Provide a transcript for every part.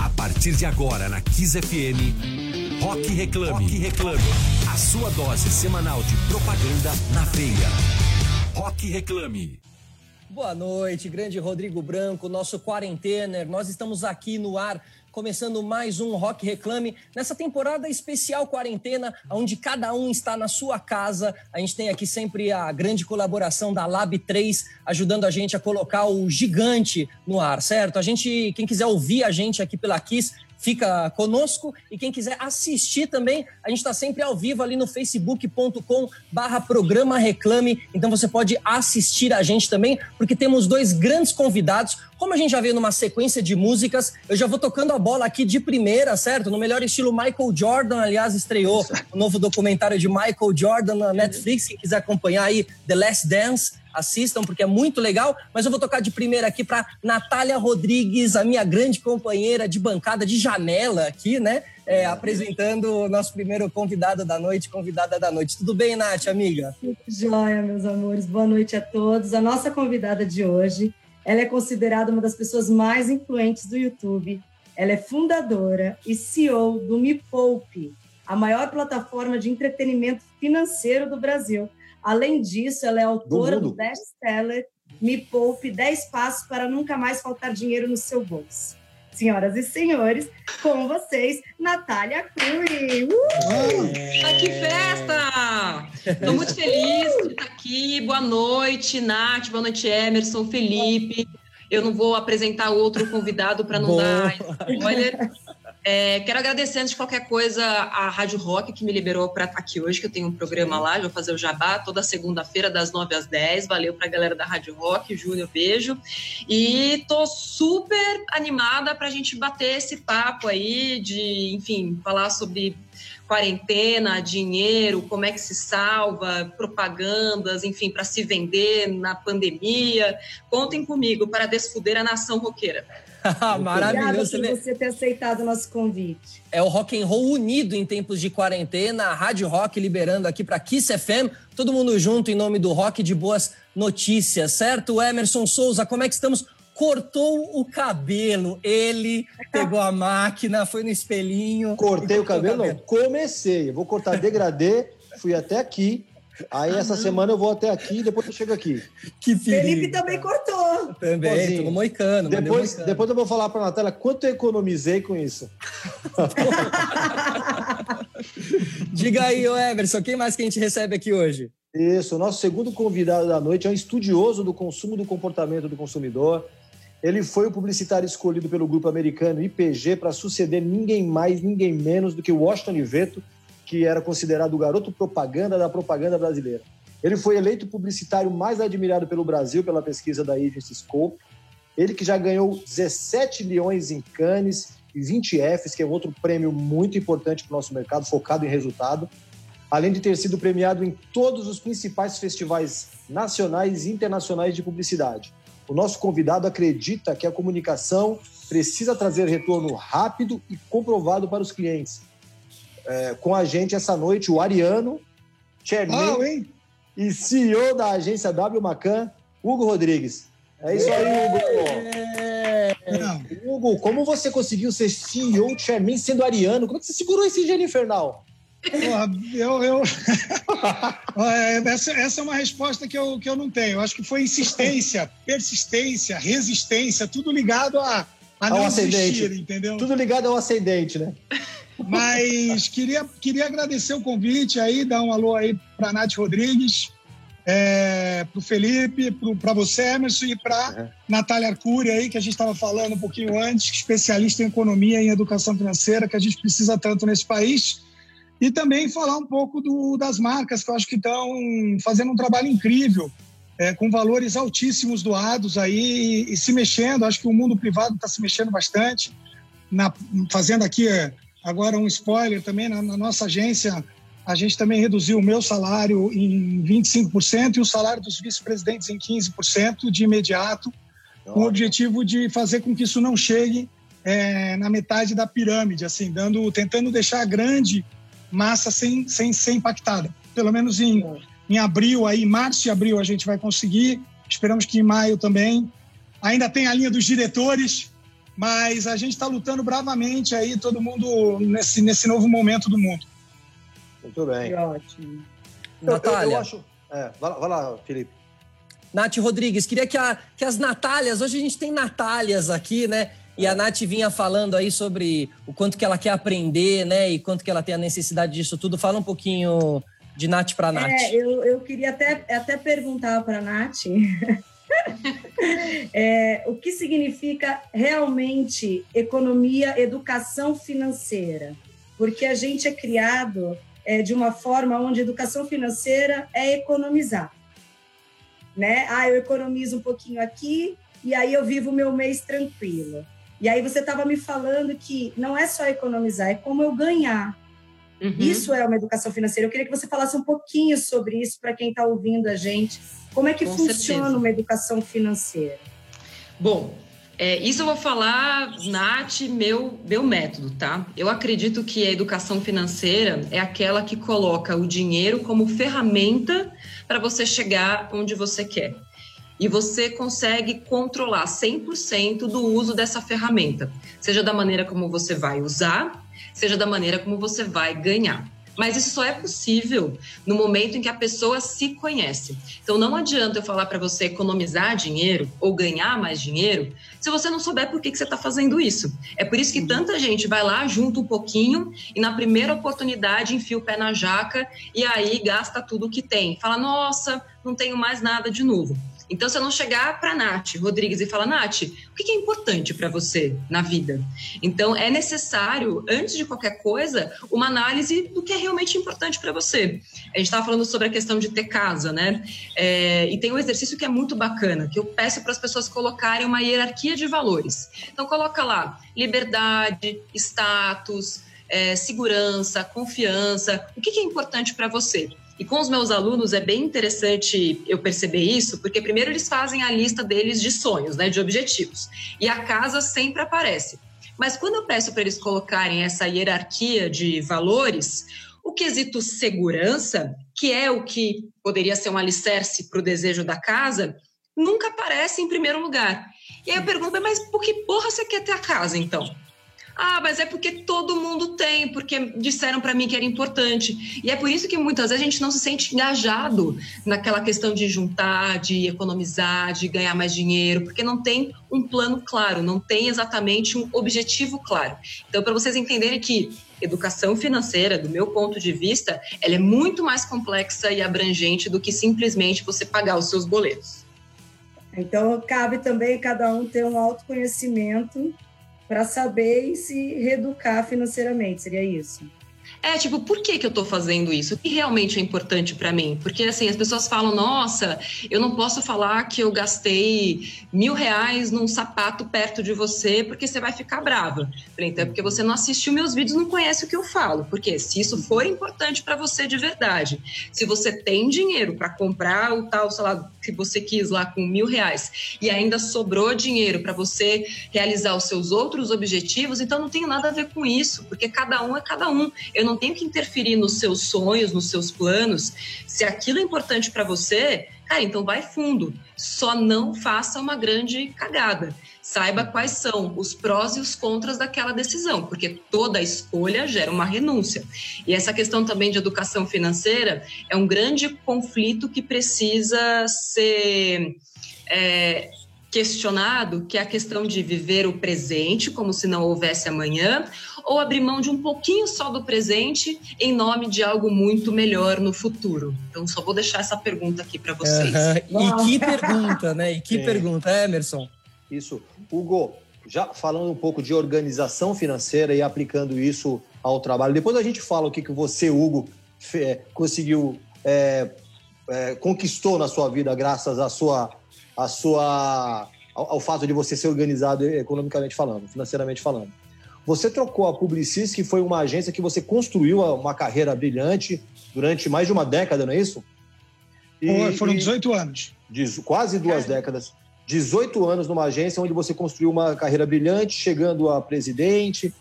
A partir de agora na Kiss FM, Rock Reclame. Rock Reclame. A sua dose semanal de propaganda na veia. Rock Reclame. Boa noite, grande Rodrigo Branco, nosso quarentener. Nós estamos aqui no ar começando mais um Rock Reclame nessa temporada especial quarentena, onde cada um está na sua casa. A gente tem aqui sempre a grande colaboração da Lab 3, ajudando a gente a colocar o gigante no ar, certo? A gente, quem quiser ouvir a gente aqui pela Kiss, fica conosco e quem quiser assistir também, a gente está sempre ao vivo ali no facebook.com barra programa reclame, então você pode assistir a gente também, porque temos dois grandes convidados, como a gente já veio numa sequência de músicas, eu já vou tocando a bola aqui de primeira, certo? No melhor estilo Michael Jordan, aliás, estreou o novo documentário de Michael Jordan na Netflix, quem quiser acompanhar aí, The Last Dance, assistam porque é muito legal. Mas eu vou tocar de primeira aqui para Natália Rodrigues, a minha grande companheira de bancada de janela aqui, né? É, apresentando o nosso primeiro convidado da noite, convidada da noite. Tudo bem, Nath, amiga? Joia, meus amores. Boa noite a todos. A nossa convidada de hoje, ela é considerada uma das pessoas mais influentes do YouTube. Ela é fundadora e CEO do Me Poupe, a maior plataforma de entretenimento financeiro do Brasil Além disso, ela é autora do, do best-seller Me Poupe 10 Passos para Nunca Mais Faltar Dinheiro no Seu Bolso. Senhoras e senhores, com vocês, Natália Cury. Uh! Ah, que festa! Estou muito feliz de estar aqui. Boa noite, Nath. Boa noite, Emerson, Felipe. Eu não vou apresentar outro convidado para não Boa. dar spoiler. É, quero agradecer, antes de qualquer coisa, a Rádio Rock, que me liberou para estar aqui hoje, que eu tenho um programa lá, vou fazer o jabá toda segunda-feira, das 9 às 10. Valeu para a galera da Rádio Rock, Júnior, beijo. E tô super animada para a gente bater esse papo aí, de, enfim, falar sobre quarentena, dinheiro, como é que se salva, propagandas, enfim, para se vender na pandemia. Contem comigo para desfuder a nação roqueira. Maravilhoso. Obrigada por você ter aceitado o nosso convite. É o rock and roll unido em tempos de quarentena, a Rádio Rock liberando aqui para Kiss FM, todo mundo junto em nome do rock de boas notícias, certo? Emerson Souza, como é que estamos? Cortou o cabelo, ele pegou a máquina, foi no espelhinho. Cortei o cabelo? o cabelo? Não, comecei. Eu vou cortar degradê, fui até aqui, Aí essa semana eu vou até aqui e depois eu chego aqui. Que perigo, Felipe também cortou. Também, Pozinho. tudo moicano. Depois, moicano. depois eu vou falar para a Natália quanto eu economizei com isso. Diga aí, ô Emerson, quem mais que a gente recebe aqui hoje? Isso, o nosso segundo convidado da noite é um estudioso do consumo do comportamento do consumidor. Ele foi o publicitário escolhido pelo grupo americano IPG para suceder ninguém mais, ninguém menos do que Washington Oliveto, que era considerado o garoto propaganda da propaganda brasileira. Ele foi eleito publicitário mais admirado pelo Brasil pela pesquisa da Agency Scope. Ele que já ganhou 17 milhões em Cannes e 20 Fs, que é outro prêmio muito importante para o nosso mercado, focado em resultado. Além de ter sido premiado em todos os principais festivais nacionais e internacionais de publicidade. O nosso convidado acredita que a comunicação precisa trazer retorno rápido e comprovado para os clientes é, com a gente essa noite o Ariano, chairman oh, e CEO da agência W Macan, Hugo Rodrigues. É isso aí, Hugo. É... Hugo, como você conseguiu ser CEO, chairman, sendo ariano? Como é que você segurou esse gênio infernal? Porra, eu, eu... É, essa, essa é uma resposta que eu, que eu não tenho. Eu acho que foi insistência, persistência, resistência, tudo ligado a, a não ascendente. entendeu? Tudo ligado ao ascendente, né? Mas queria, queria agradecer o convite aí, dar um alô aí para a Nath Rodrigues, é, para o Felipe, para você, Emerson, e para uhum. Natália Arcuri aí, que a gente estava falando um pouquinho antes, especialista em economia e em educação financeira, que a gente precisa tanto nesse país. E também falar um pouco do, das marcas, que eu acho que estão fazendo um trabalho incrível, é, com valores altíssimos doados aí e, e se mexendo. Acho que o mundo privado está se mexendo bastante, na, fazendo aqui é, Agora, um spoiler também: na, na nossa agência, a gente também reduziu o meu salário em 25% e o salário dos vice-presidentes em 15% de imediato, com o objetivo de fazer com que isso não chegue é, na metade da pirâmide, assim, dando, tentando deixar a grande massa sem, sem ser impactada. Pelo menos em, em abril, aí, março e abril a gente vai conseguir. Esperamos que em maio também. Ainda tem a linha dos diretores, mas a gente está lutando bravamente aí, todo mundo nesse, nesse novo momento do mundo. Muito bem. Que ótimo. Natália. Eu, eu acho... é, vai, vai lá, Felipe. Nath Rodrigues, queria que, a, que as Natálias, hoje a gente tem Natálias aqui, né? E a Nath vinha falando aí sobre o quanto que ela quer aprender, né? E quanto que ela tem a necessidade disso tudo. Fala um pouquinho de Nath para Nath. É, eu, eu queria até, até perguntar para a Nath é, o que significa realmente economia, educação financeira. Porque a gente é criado é, de uma forma onde educação financeira é economizar. Né? Ah, eu economizo um pouquinho aqui e aí eu vivo o meu mês tranquilo. E aí você estava me falando que não é só economizar, é como eu ganhar. Uhum. Isso é uma educação financeira. Eu queria que você falasse um pouquinho sobre isso para quem está ouvindo a gente. Como é que Com funciona certeza. uma educação financeira? Bom, é, isso eu vou falar, Nath, meu, meu método, tá? Eu acredito que a educação financeira é aquela que coloca o dinheiro como ferramenta para você chegar onde você quer. E você consegue controlar 100% do uso dessa ferramenta, seja da maneira como você vai usar, seja da maneira como você vai ganhar. Mas isso só é possível no momento em que a pessoa se conhece. Então não adianta eu falar para você economizar dinheiro ou ganhar mais dinheiro se você não souber por que, que você está fazendo isso. É por isso que tanta gente vai lá, junta um pouquinho e na primeira oportunidade enfia o pé na jaca e aí gasta tudo que tem. Fala, nossa, não tenho mais nada de novo. Então, se eu não chegar para Nath Rodrigues e falar, Nath, o que é importante para você na vida? Então, é necessário, antes de qualquer coisa, uma análise do que é realmente importante para você. A gente estava falando sobre a questão de ter casa, né? É, e tem um exercício que é muito bacana, que eu peço para as pessoas colocarem uma hierarquia de valores. Então, coloca lá liberdade, status, é, segurança, confiança. O que, que é importante para você? E com os meus alunos é bem interessante eu perceber isso, porque primeiro eles fazem a lista deles de sonhos, né, de objetivos. E a casa sempre aparece. Mas quando eu peço para eles colocarem essa hierarquia de valores, o quesito segurança, que é o que poderia ser um alicerce para o desejo da casa, nunca aparece em primeiro lugar. E aí eu pergunto, mas por que porra você quer ter a casa então? Ah, mas é porque todo mundo tem, porque disseram para mim que era importante. E é por isso que muitas vezes a gente não se sente engajado naquela questão de juntar, de economizar, de ganhar mais dinheiro, porque não tem um plano claro, não tem exatamente um objetivo claro. Então, para vocês entenderem que educação financeira, do meu ponto de vista, ela é muito mais complexa e abrangente do que simplesmente você pagar os seus boletos. Então, cabe também cada um ter um autoconhecimento para saber e se reeducar financeiramente, seria isso? É, tipo, por que, que eu tô fazendo isso? O que realmente é importante para mim? Porque, assim, as pessoas falam, nossa, eu não posso falar que eu gastei mil reais num sapato perto de você porque você vai ficar brava. Então, é porque você não assistiu meus vídeos, não conhece o que eu falo. Porque se isso for importante para você de verdade, se você tem dinheiro para comprar o tal, sei lá, que você quis lá com mil reais e ainda sobrou dinheiro para você realizar os seus outros objetivos, então não tem nada a ver com isso, porque cada um é cada um. Eu não tenho que interferir nos seus sonhos, nos seus planos. Se aquilo é importante para você, cara, então vai fundo. Só não faça uma grande cagada. Saiba quais são os prós e os contras daquela decisão, porque toda escolha gera uma renúncia. E essa questão também de educação financeira é um grande conflito que precisa ser é, questionado, que é a questão de viver o presente como se não houvesse amanhã, ou abrir mão de um pouquinho só do presente em nome de algo muito melhor no futuro. Então, só vou deixar essa pergunta aqui para vocês. Uhum. E que pergunta, né? E que é. pergunta, Emerson? Isso. Hugo, já falando um pouco de organização financeira e aplicando isso ao trabalho, depois a gente fala o que, que você, Hugo, é, conseguiu, é, é, conquistou na sua vida graças à sua a sua, ao, ao, fato de você ser organizado economicamente falando, financeiramente falando. Você trocou a Publicis, que foi uma agência que você construiu uma carreira brilhante durante mais de uma década, não é isso? E, Foram 18 anos. quase duas é. décadas. 18 anos numa agência onde você construiu uma carreira brilhante, chegando a presidente.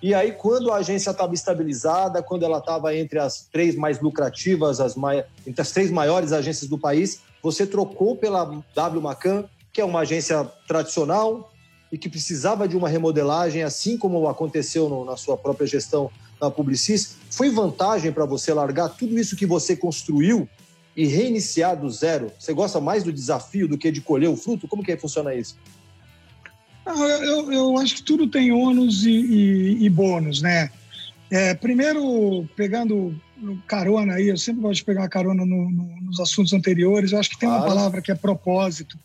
E aí, quando a agência estava estabilizada, quando ela estava entre as três mais lucrativas, as mai... entre as três maiores agências do país, você trocou pela W Macan, que é uma agência tradicional, e que precisava de uma remodelagem, assim como aconteceu no, na sua própria gestão na Publicis, foi vantagem para você largar tudo isso que você construiu e reiniciar do zero? Você gosta mais do desafio do que de colher o fruto? Como que funciona isso? eu, eu, acho que tudo tem ônus e, e, e bônus, né? É, primeiro, pegando carona aí, eu sempre gosto de pegar carona no, no, nos assuntos anteriores, eu acho que tem claro. uma palavra que é propósito,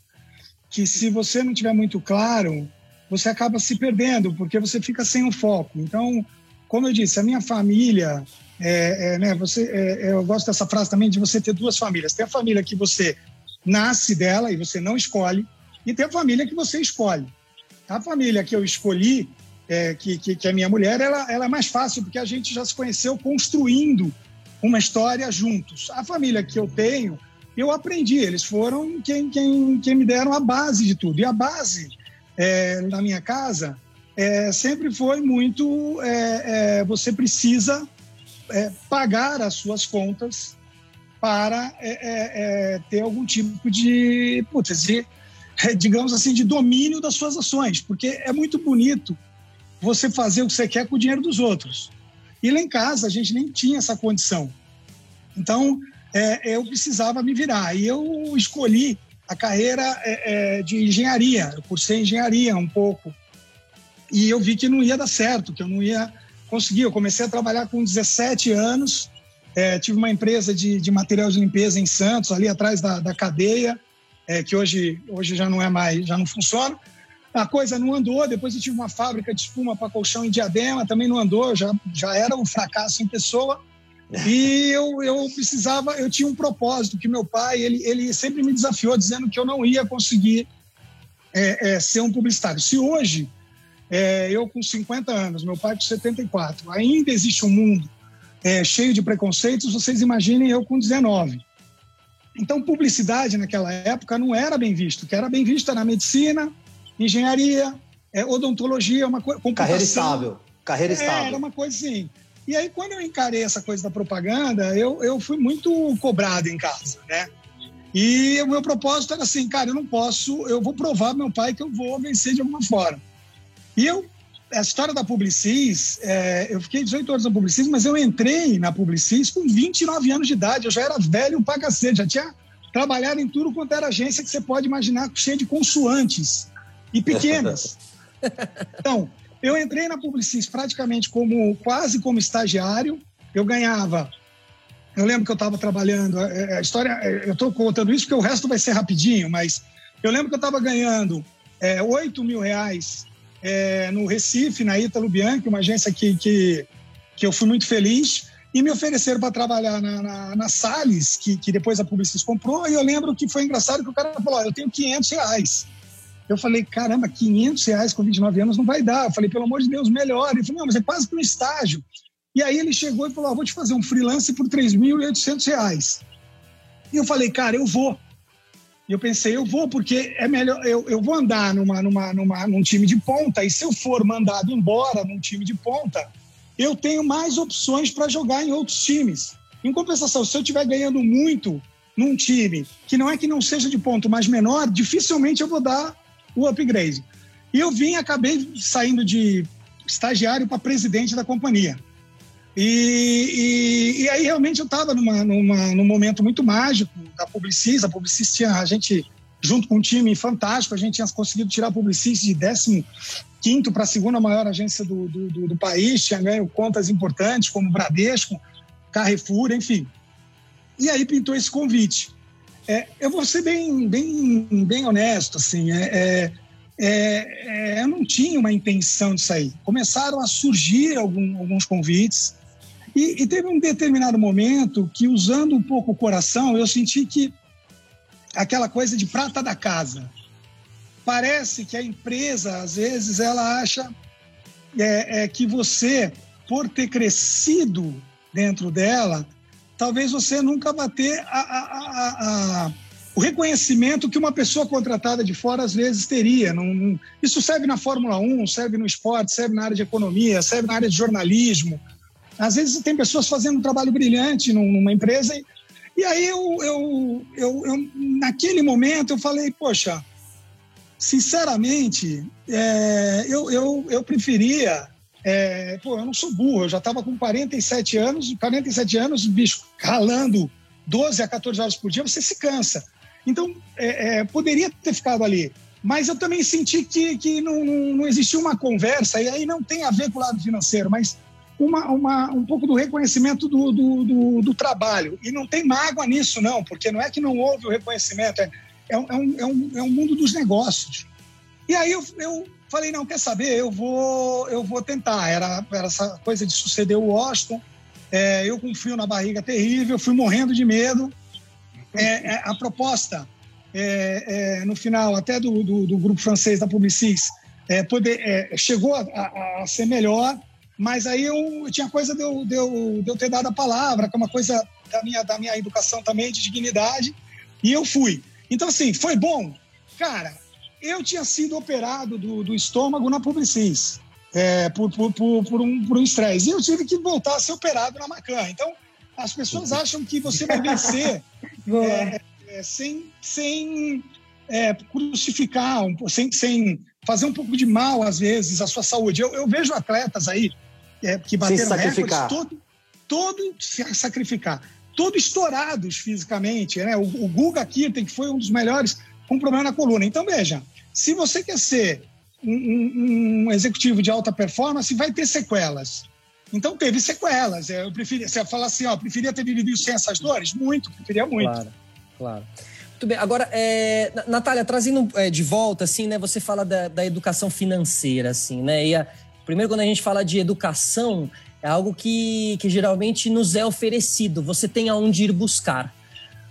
que se você não tiver muito claro, você acaba se perdendo, porque você fica sem o foco. Então, como eu disse, a minha família, é, é, né, você, é, é eu gosto dessa frase também de você ter duas famílias. Tem a família que você nasce dela e você não escolhe, e tem a família que você escolhe. A família que eu escolhi, é, que, que, que, é minha mulher, ela, ela é mais fácil, porque a gente já se conheceu construindo uma história juntos. A família que eu tenho, eu aprendi, eles foram quem, quem, quem me deram a base de tudo. E a base é, na minha casa é, sempre foi muito: é, é você precisa é, pagar as suas contas para é, ter algum tipo de, putz, de digamos assim, de domínio das suas ações, porque é muito bonito você fazer o que você quer com o dinheiro dos outros. E lá em casa a gente nem tinha essa condição. Então é, eu precisava me virar. E eu escolhi a carreira é, é, de engenharia. Eu cursei engenharia um pouco. E eu vi que não ia dar certo, que eu não ia conseguir. Eu comecei a trabalhar com 17 anos. É, tive uma empresa de, de material de limpeza em Santos, ali atrás da, da cadeia é, que hoje, hoje já não é mais, já não funciona. A coisa não andou, depois eu tive uma fábrica de espuma para colchão em Diadema, também não andou, já, já era um fracasso em pessoa. E eu, eu precisava, eu tinha um propósito, que meu pai, ele, ele sempre me desafiou, dizendo que eu não ia conseguir é, é, ser um publicitário. Se hoje, é, eu com 50 anos, meu pai com 74, ainda existe um mundo é, cheio de preconceitos, vocês imaginem eu com 19. Então, publicidade naquela época não era bem visto. Que era bem visto era medicina, engenharia, é, odontologia, uma coisa. Carreira estável. Carreira é, estável. Era uma coisa assim. E aí, quando eu encarei essa coisa da propaganda, eu, eu fui muito cobrado em casa, né? E o meu propósito era assim, cara, eu não posso, eu vou provar meu pai que eu vou vencer de alguma forma. E eu a história da Publicis, é, eu fiquei 18 anos na Publicis, mas eu entrei na Publicis com 29 anos de idade. Eu já era velho pra cacete, já tinha trabalhado em tudo quanto era agência que você pode imaginar, cheia de consoantes e pequenas. Então, eu entrei na Publicis praticamente como quase como estagiário. Eu ganhava. Eu lembro que eu estava trabalhando. É, é, a história, é, eu estou contando isso porque o resto vai ser rapidinho, mas eu lembro que eu estava ganhando é, 8 mil reais é, no Recife, na Ítalo Bianchi, uma agência que, que, que eu fui muito feliz, e me ofereceram para trabalhar na, na, na que, que depois a Publicis comprou, e eu lembro que foi engraçado que o cara falou, eu tenho 500 reais. Eu falei, caramba, 500 reais com 29 anos não vai dar. Eu falei, pelo amor de Deus, melhor. Ele falou, não, mas é quase que um estágio. E aí ele chegou e falou, ah, vou te fazer um freelance por 3.800 reais. E eu falei, cara, eu vou. E eu pensei, eu vou, porque é melhor, eu, eu vou andar numa, numa, numa, num time de ponta, e se eu for mandado embora num time de ponta, eu tenho mais opções para jogar em outros times. Em compensação, se eu estiver ganhando muito num time que não é que não seja de ponto, mas menor, dificilmente eu vou dar o upgrade. E eu vim, acabei saindo de estagiário para presidente da companhia. E, e, e aí realmente eu estava numa, numa, num momento muito mágico da Publicis. A Publicis tinha, a gente, junto com um time fantástico, a gente tinha conseguido tirar a Publicis de 15 para a segunda maior agência do, do, do, do, país, tinha ganho contas importantes como Bradesco, Carrefour, enfim. E aí pintou esse convite. É, eu vou ser bem, bem, bem honesto, assim, é, é, é, é eu não tinha uma intenção de sair. Começaram a surgir algum, alguns convites, e, e, teve um determinado momento que, usando um pouco o coração, eu senti que aquela coisa de prata da casa. Parece que a empresa, às vezes, ela acha é, que você, por ter crescido dentro dela, talvez você nunca vá ter a, a, a, o reconhecimento que uma pessoa contratada de fora às vezes teria. Isso serve na Fórmula 1, serve no esporte, serve na área de economia, serve na área de jornalismo, às vezes tem pessoas fazendo um trabalho brilhante numa empresa e, e aí eu, eu, eu, eu, naquele momento eu falei, poxa, sinceramente, é, eu, eu, eu preferia. É, pô, eu não sou burro, eu já estava com 47 anos, 47 anos, bicho, ralando 12 a 14 horas por dia, você se cansa. Então, é, é, poderia ter ficado ali. Mas eu também senti que, que não, não, não existia uma conversa, e aí não tem a ver com o lado financeiro, mas uma, uma, um pouco do reconhecimento do, do, do, do, trabalho. E não tem mágoa nisso, não, porque não é que não houve o reconhecimento, é, é, um, é, um, é um mundo dos negócios. E aí eu, eu falei, não, quer saber, eu vou, eu vou tentar. Era, era essa coisa de suceder o Washington, é, eu com frio na barriga terrível, fui morrendo de medo. É, é, a proposta, é, é, no final, até do, do, do, grupo francês da Publicis, poder, chegou a, a, a ser melhor, mas aí eu tinha coisa de eu, de, eu, de eu ter dado a palavra, que é uma coisa da minha, da minha educação também, de dignidade, e eu fui. Então, assim, foi bom? Cara, eu tinha sido operado do, do estômago na Publicis, é, por, por, por, por, um, por um estresse, e eu tive que voltar a ser operado na Macan. Então, as pessoas acham que você vai vencer é, é, sem, sem é, crucificar, sem, sem fazer um pouco de mal, às vezes, à sua saúde. Eu, eu vejo atletas aí é, que bateram recordes, todo, todo se sacrificar, todo estourados fisicamente. Né? O, o Guga Kirten, que foi um dos melhores, com problema na coluna. Então, veja, se você quer ser um, um, um executivo de alta performance, vai ter sequelas. Então, teve sequelas. Eu preferia, você falar assim, ó, preferia ter vivido sem essas dores? Muito, preferia muito. Claro, claro. Muito bem. Agora, é, Natália, trazendo é, de volta, assim, né? Você fala da, da educação financeira, assim, né? E a, primeiro, quando a gente fala de educação, é algo que, que geralmente nos é oferecido. Você tem aonde ir buscar.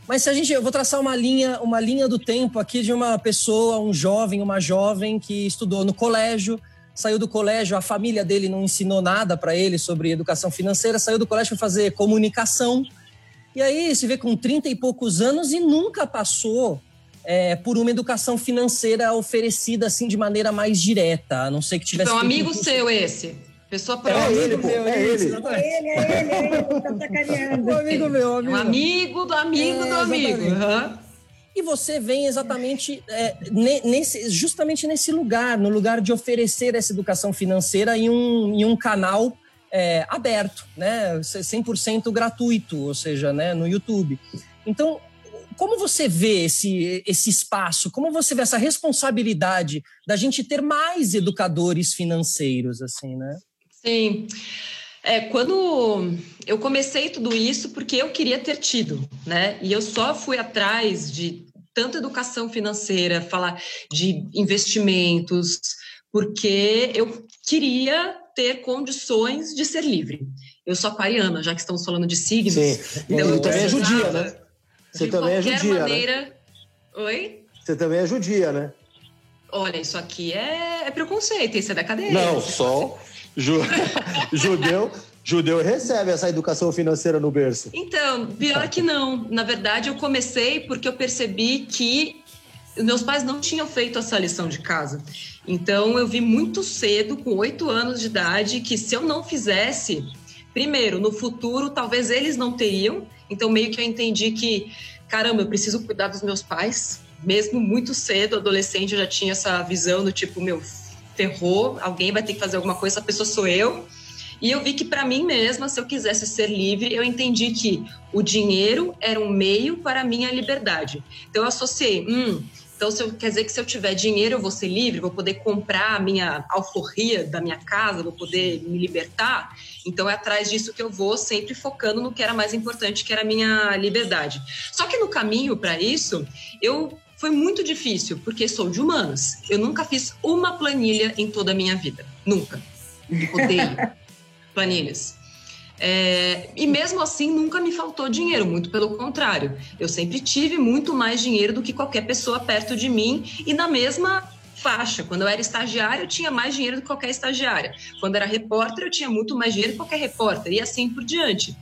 Mas se a gente, eu vou traçar uma linha, uma linha do tempo aqui de uma pessoa, um jovem, uma jovem que estudou no colégio, saiu do colégio, a família dele não ensinou nada para ele sobre educação financeira, saiu do colégio para fazer comunicação e aí se vê com 30 e poucos anos e nunca passou é, por uma educação financeira oferecida assim de maneira mais direta, a não ser que tivesse. Então, um amigo seu esse. Pessoa próxima. É ele, pô, é, é ele. É ele, é ele, é ele, tá sacaneando. Um amigo meu, amigo. Um amigo do amigo é, do amigo. Uhum. E você vem exatamente é, nesse, justamente nesse lugar, no lugar de oferecer essa educação financeira em um, em um canal é, aberto, né? 100% gratuito, ou seja, né, no YouTube. Então, como você vê esse, esse espaço? Como você vê essa responsabilidade da gente ter mais educadores financeiros, assim, né? Sim. É, quando eu comecei tudo isso porque eu queria ter tido, né? E eu só fui atrás de tanta educação financeira, falar de investimentos, porque eu queria ter condições de ser livre. Eu sou aquariana, já que estamos falando de signos. Sim. Então eu também é judia, né? Você também é judia, né? maneira... né? Oi? Você também é judia, né? Olha, isso aqui é, é preconceito, isso é decadente. Não, só ju... judeu, judeu recebe essa educação financeira no berço. Então, pior que não. Na verdade, eu comecei porque eu percebi que meus pais não tinham feito essa lição de casa. Então, eu vi muito cedo, com oito anos de idade, que se eu não fizesse, primeiro, no futuro, talvez eles não teriam. Então, meio que eu entendi que, caramba, eu preciso cuidar dos meus pais. Mesmo muito cedo, adolescente, eu já tinha essa visão do tipo, meu, ferrou, alguém vai ter que fazer alguma coisa, essa pessoa sou eu. E eu vi que para mim mesma, se eu quisesse ser livre, eu entendi que o dinheiro era um meio para a minha liberdade. Então eu associei, hum, então, se eu, quer dizer que se eu tiver dinheiro, eu vou ser livre, vou poder comprar a minha alforria da minha casa, vou poder me libertar. Então, é atrás disso que eu vou, sempre focando no que era mais importante, que era a minha liberdade. Só que no caminho para isso, eu foi muito difícil, porque sou de humanas. Eu nunca fiz uma planilha em toda a minha vida. Nunca. Odeio planilhas. É, e mesmo assim, nunca me faltou dinheiro, muito pelo contrário. Eu sempre tive muito mais dinheiro do que qualquer pessoa perto de mim e na mesma faixa. Quando eu era estagiária, eu tinha mais dinheiro do que qualquer estagiária. Quando era repórter, eu tinha muito mais dinheiro do que qualquer repórter, e assim por diante.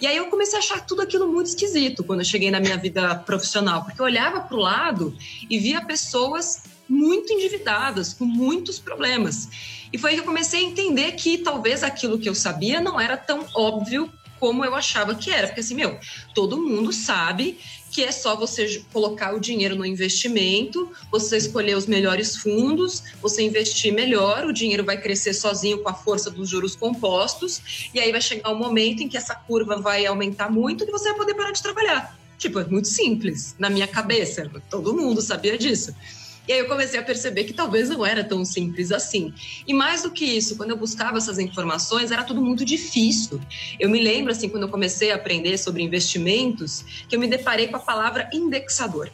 E aí eu comecei a achar tudo aquilo muito esquisito quando eu cheguei na minha vida profissional, porque eu olhava para o lado e via pessoas muito endividadas, com muitos problemas. E foi aí que eu comecei a entender que talvez aquilo que eu sabia não era tão óbvio como eu achava que era. Porque assim, meu, todo mundo sabe que é só você colocar o dinheiro no investimento, você escolher os melhores fundos, você investir melhor, o dinheiro vai crescer sozinho com a força dos juros compostos, e aí vai chegar um momento em que essa curva vai aumentar muito e você vai poder parar de trabalhar. Tipo, é muito simples na minha cabeça, todo mundo sabia disso. E aí eu comecei a perceber que talvez não era tão simples assim. E mais do que isso, quando eu buscava essas informações, era tudo muito difícil. Eu me lembro, assim, quando eu comecei a aprender sobre investimentos, que eu me deparei com a palavra indexador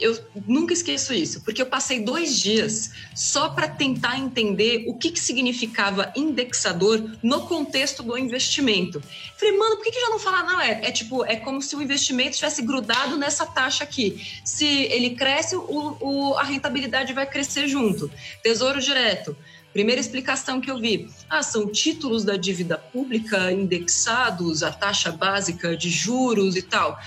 eu nunca esqueço isso, porque eu passei dois dias só para tentar entender o que, que significava indexador no contexto do investimento. Falei, mano, por que, que já não fala? Não, é, é tipo, é como se o investimento estivesse grudado nessa taxa aqui. Se ele cresce, o, o, a rentabilidade vai crescer junto. Tesouro direto. Primeira explicação que eu vi: ah, são títulos da dívida pública indexados à taxa básica de juros e tal.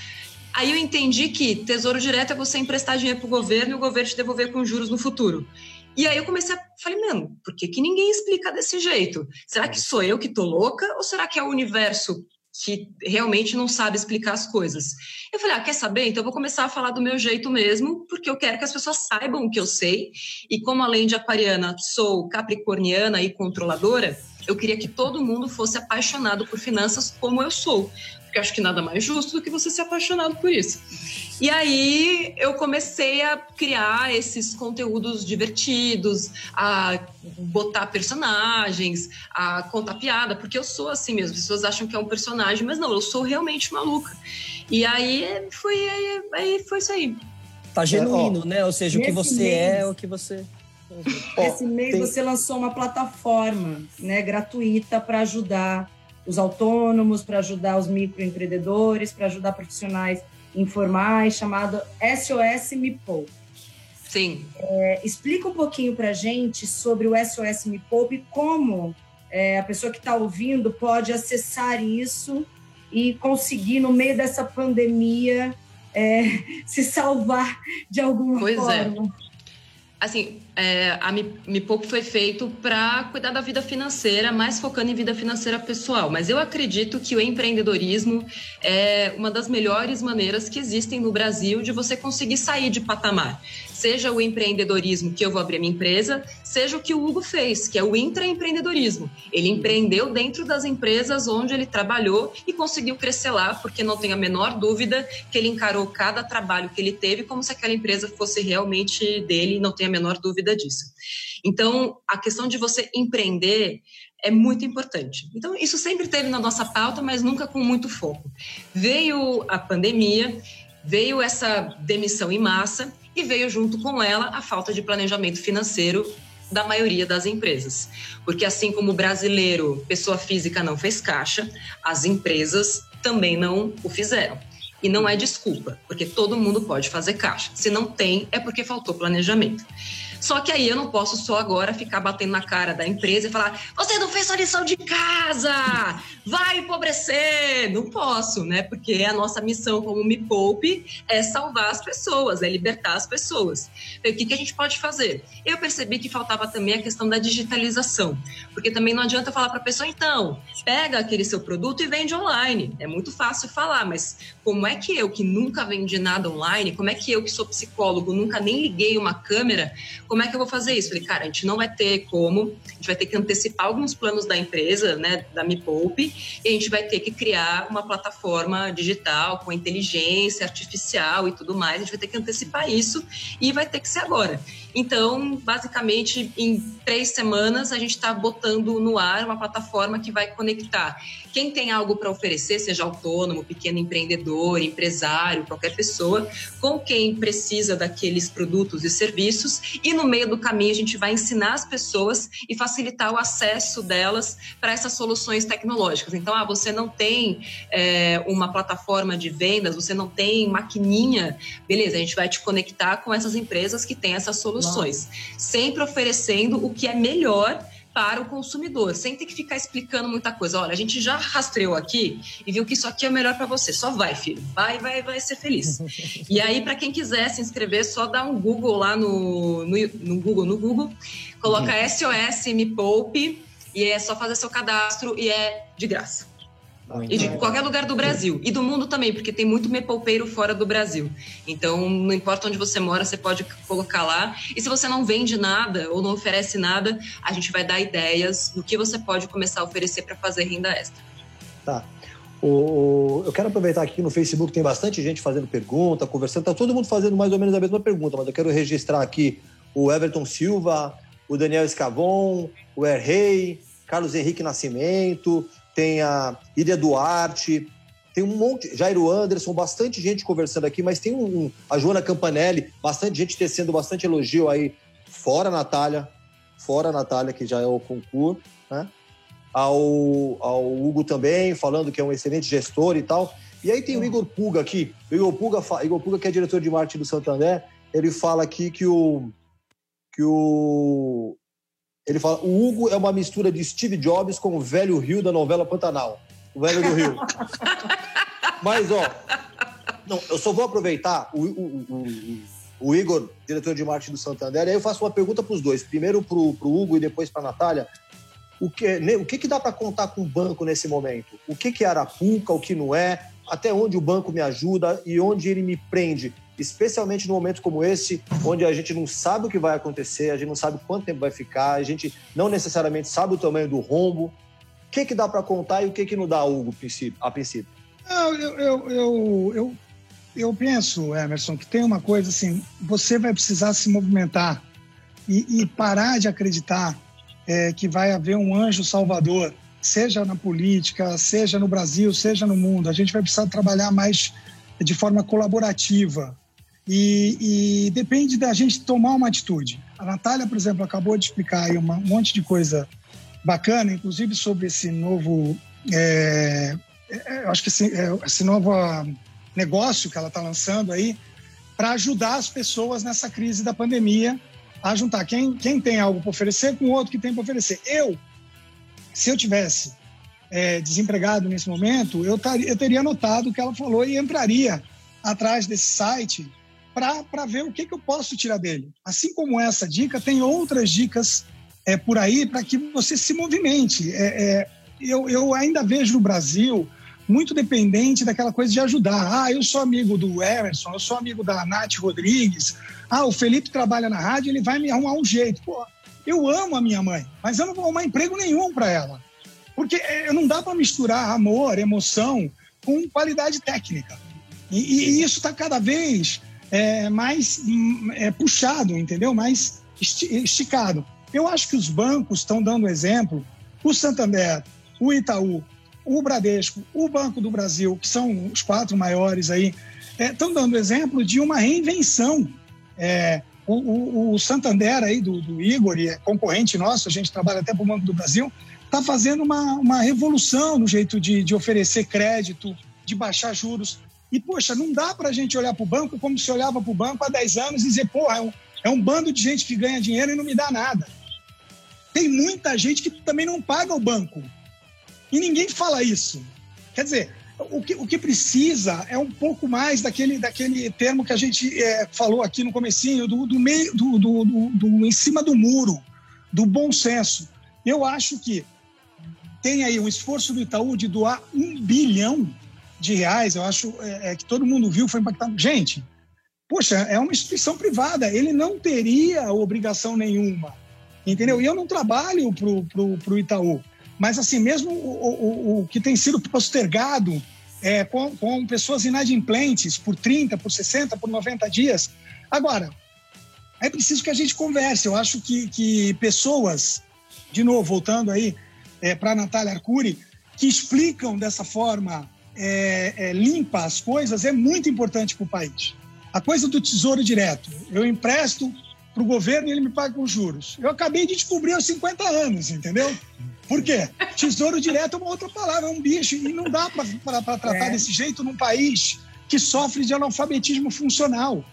Aí eu entendi que tesouro direto é você emprestar dinheiro para o governo e o governo te devolver com juros no futuro. E aí eu comecei a falei, mano, por que, que ninguém explica desse jeito? Será que sou eu que tô louca ou será que é o universo que realmente não sabe explicar as coisas? Eu falei, ah, quer saber? Então eu vou começar a falar do meu jeito mesmo, porque eu quero que as pessoas saibam o que eu sei. E como além de aquariana, sou capricorniana e controladora, eu queria que todo mundo fosse apaixonado por finanças como eu sou porque acho que nada mais justo do que você ser apaixonado por isso. E aí eu comecei a criar esses conteúdos divertidos, a botar personagens, a contar piada, porque eu sou assim mesmo. As pessoas acham que é um personagem, mas não, eu sou realmente maluca. E aí foi, aí, aí foi isso aí. Tá genuíno, é, né? Ou seja, o que você mês, é, o que você. Esse mês tem... você lançou uma plataforma né, gratuita para ajudar os autônomos, para ajudar os microempreendedores, para ajudar profissionais informais, chamado SOS Me Poupe. Sim. É, explica um pouquinho para a gente sobre o SOS Me Poupe, como é, a pessoa que está ouvindo pode acessar isso e conseguir, no meio dessa pandemia, é, se salvar de alguma pois é. forma. É. Assim, é, a Me, Me Poupe foi feito para cuidar da vida financeira, mais focando em vida financeira pessoal. Mas eu acredito que o empreendedorismo é uma das melhores maneiras que existem no Brasil de você conseguir sair de patamar seja o empreendedorismo que eu vou abrir minha empresa, seja o que o Hugo fez, que é o intraempreendedorismo. Ele empreendeu dentro das empresas onde ele trabalhou e conseguiu crescer lá, porque não tenho a menor dúvida que ele encarou cada trabalho que ele teve como se aquela empresa fosse realmente dele, não tenho a menor dúvida disso. Então, a questão de você empreender é muito importante. Então, isso sempre teve na nossa pauta, mas nunca com muito foco. Veio a pandemia, veio essa demissão em massa e veio junto com ela a falta de planejamento financeiro da maioria das empresas. Porque assim como o brasileiro, pessoa física, não fez caixa, as empresas também não o fizeram. E não é desculpa, porque todo mundo pode fazer caixa. Se não tem, é porque faltou planejamento. Só que aí eu não posso só agora ficar batendo na cara da empresa e falar: você não fez sua lição de casa, vai empobrecer. Não posso, né? Porque a nossa missão como Me Poupe é salvar as pessoas, é libertar as pessoas. Então, o que, que a gente pode fazer? Eu percebi que faltava também a questão da digitalização, porque também não adianta falar para a pessoa: então, pega aquele seu produto e vende online. É muito fácil falar, mas como é que eu, que nunca vendi nada online, como é que eu, que sou psicólogo, nunca nem liguei uma câmera, como é que eu vou fazer isso? Falei, cara, a gente não vai ter como, a gente vai ter que antecipar alguns planos da empresa, né, da Me Poupe, e a gente vai ter que criar uma plataforma digital com inteligência artificial e tudo mais, a gente vai ter que antecipar isso e vai ter que ser agora. Então, basicamente, em três semanas, a gente está botando no ar uma plataforma que vai conectar quem tem algo para oferecer, seja autônomo, pequeno empreendedor, empresário, qualquer pessoa, com quem precisa daqueles produtos e serviços, e no meio do caminho a gente vai ensinar as pessoas e facilitar o acesso delas para essas soluções tecnológicas. Então, ah, você não tem é, uma plataforma de vendas, você não tem maquininha, beleza, a gente vai te conectar com essas empresas que têm essas soluções, Nossa. sempre oferecendo o que é melhor para o consumidor, sem ter que ficar explicando muita coisa. Olha, a gente já rastreou aqui e viu que isso aqui é o melhor para você. Só vai, filho. Vai, vai, vai ser feliz. e aí, para quem quiser se inscrever, só dá um Google lá no, no, no Google, no Google, coloca SOS Me Poupe e é só fazer seu cadastro e é de graça. E de qualquer lugar do Brasil. E do mundo também, porque tem muito mepolpeiro fora do Brasil. Então, não importa onde você mora, você pode colocar lá. E se você não vende nada ou não oferece nada, a gente vai dar ideias do que você pode começar a oferecer para fazer renda extra. Tá. O, eu quero aproveitar aqui no Facebook, tem bastante gente fazendo pergunta, conversando, tá todo mundo fazendo mais ou menos a mesma pergunta, mas eu quero registrar aqui o Everton Silva, o Daniel Escavon, o Errei, Carlos Henrique Nascimento, tem a Iria Duarte, tem um monte, Jairo Anderson, bastante gente conversando aqui, mas tem um, a Joana Campanelli, bastante gente tecendo bastante elogio aí, fora a Natália, fora a Natália, que já é o concurso, né? Ao, ao Hugo também, falando que é um excelente gestor e tal. E aí tem o Igor Puga aqui, o Igor Puga, Igor Puga que é diretor de marketing do Santander, ele fala aqui que o, que o ele fala: o Hugo é uma mistura de Steve Jobs com o velho Rio da novela Pantanal. O velho do Rio. Mas, ó, não, eu só vou aproveitar o, o, o, o, Igor, diretor de marketing do Santander, e aí eu faço uma pergunta para os dois. Primeiro para o Hugo e depois para a Natália. O que, o que, que dá para contar com o banco nesse momento? O que, que é Arapuca, o que não é? Até onde o banco me ajuda e onde ele me prende? Especialmente num momento como esse, onde a gente não sabe o que vai acontecer, a gente não sabe quanto tempo vai ficar, a gente não necessariamente sabe o tamanho do rombo. O que, que dá para contar e o que, que não dá, Hugo, a princípio? Eu, eu, eu, eu, eu penso, Emerson, que tem uma coisa assim: você vai precisar se movimentar e, e parar de acreditar é, que vai haver um anjo salvador, seja na política, seja no Brasil, seja no mundo. A gente vai precisar trabalhar mais de forma colaborativa, e, e, depende da gente tomar uma atitude. A Natália, por exemplo, acabou de explicar aí um monte de coisa bacana, inclusive sobre esse novo, é, é, acho que esse, é, esse novo negócio que ela está lançando aí para ajudar as pessoas nessa crise da pandemia a juntar quem, quem tem algo para oferecer com o outro que tem para oferecer. Eu, se eu tivesse é, desempregado nesse momento, eu, tar, eu teria notado o que ela falou e entraria atrás desse site para ver o que, que eu posso tirar dele. Assim como essa dica, tem outras dicas é, por aí para que você se movimente. É, é, eu, eu ainda vejo o Brasil muito dependente daquela coisa de ajudar. Ah, eu sou amigo do Emerson, eu sou amigo da Nath Rodrigues. Ah, o Felipe trabalha na rádio, ele vai me arrumar um jeito. Pô, eu amo a minha mãe, mas eu não vou arrumar emprego nenhum para ela. Porque é, não dá para misturar amor, emoção com qualidade técnica. E, e isso está cada vez é, mais é, puxado, entendeu? Mais esticado. Eu acho que os bancos estão dando exemplo. O Santander, o Itaú, o Bradesco, o Banco do Brasil, que são os quatro maiores aí, estão é, dando exemplo de uma reinvenção. É, o, o, o, Santander aí do, do Igor, é concorrente nosso, a gente trabalha até para o Banco do Brasil, está fazendo uma, uma revolução no jeito de, de oferecer crédito, de baixar juros. E, poxa, não dá para a gente olhar para o banco como se olhava para o banco há 10 anos e dizer, porra, é um, é um bando de gente que ganha dinheiro e não me dá nada. Tem muita gente que também não paga o banco. E ninguém fala isso. Quer dizer, o que, o que precisa é um pouco mais daquele, daquele termo que a gente é, falou aqui no comecinho, do, do meio, do, do, do, do, em cima do muro, do bom senso. Eu acho que tem aí um esforço do Itaú de doar um bilhão de reais, eu acho é, é, que todo mundo viu, foi impactado. Gente, poxa, é uma instituição privada, ele não teria obrigação nenhuma, entendeu? E eu não trabalho para o Itaú, mas assim, mesmo o, o, o que tem sido postergado é, com, com pessoas inadimplentes por 30, por 60, por 90 dias. Agora, é preciso que a gente converse. Eu acho que, que pessoas, de novo, voltando aí é, para a Natália Arcuri, que explicam dessa forma é, é, limpa as coisas é muito importante para o país. A coisa do tesouro direto. Eu empresto para o governo e ele me paga com juros. Eu acabei de descobrir aos 50 anos, entendeu? Por quê? Tesouro direto é uma outra palavra, é um bicho. E não dá para tratar é. desse jeito num país que sofre de analfabetismo funcional.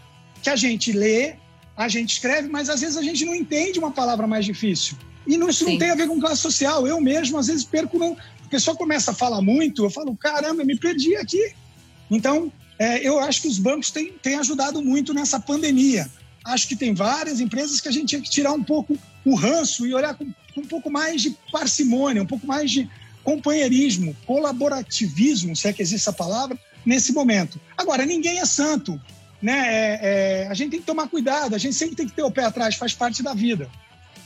Que a gente lê, a gente escreve, mas às vezes a gente não entende uma palavra mais difícil. E isso Sim. não tem a ver com classe social. Eu mesmo, às vezes, perco a pessoa começa a falar muito, eu falo, caramba, eu me perdi aqui. Então, é, eu acho que os bancos têm, têm ajudado muito nessa pandemia. Acho que tem várias empresas que a gente tinha que tirar um pouco o ranço e olhar com, com um pouco mais de parcimônia, um pouco mais de companheirismo, colaborativismo, se é que existe essa palavra, nesse momento. Agora, ninguém é santo. Né? É, é, a gente tem que tomar cuidado, a gente sempre tem que ter o pé atrás, faz parte da vida.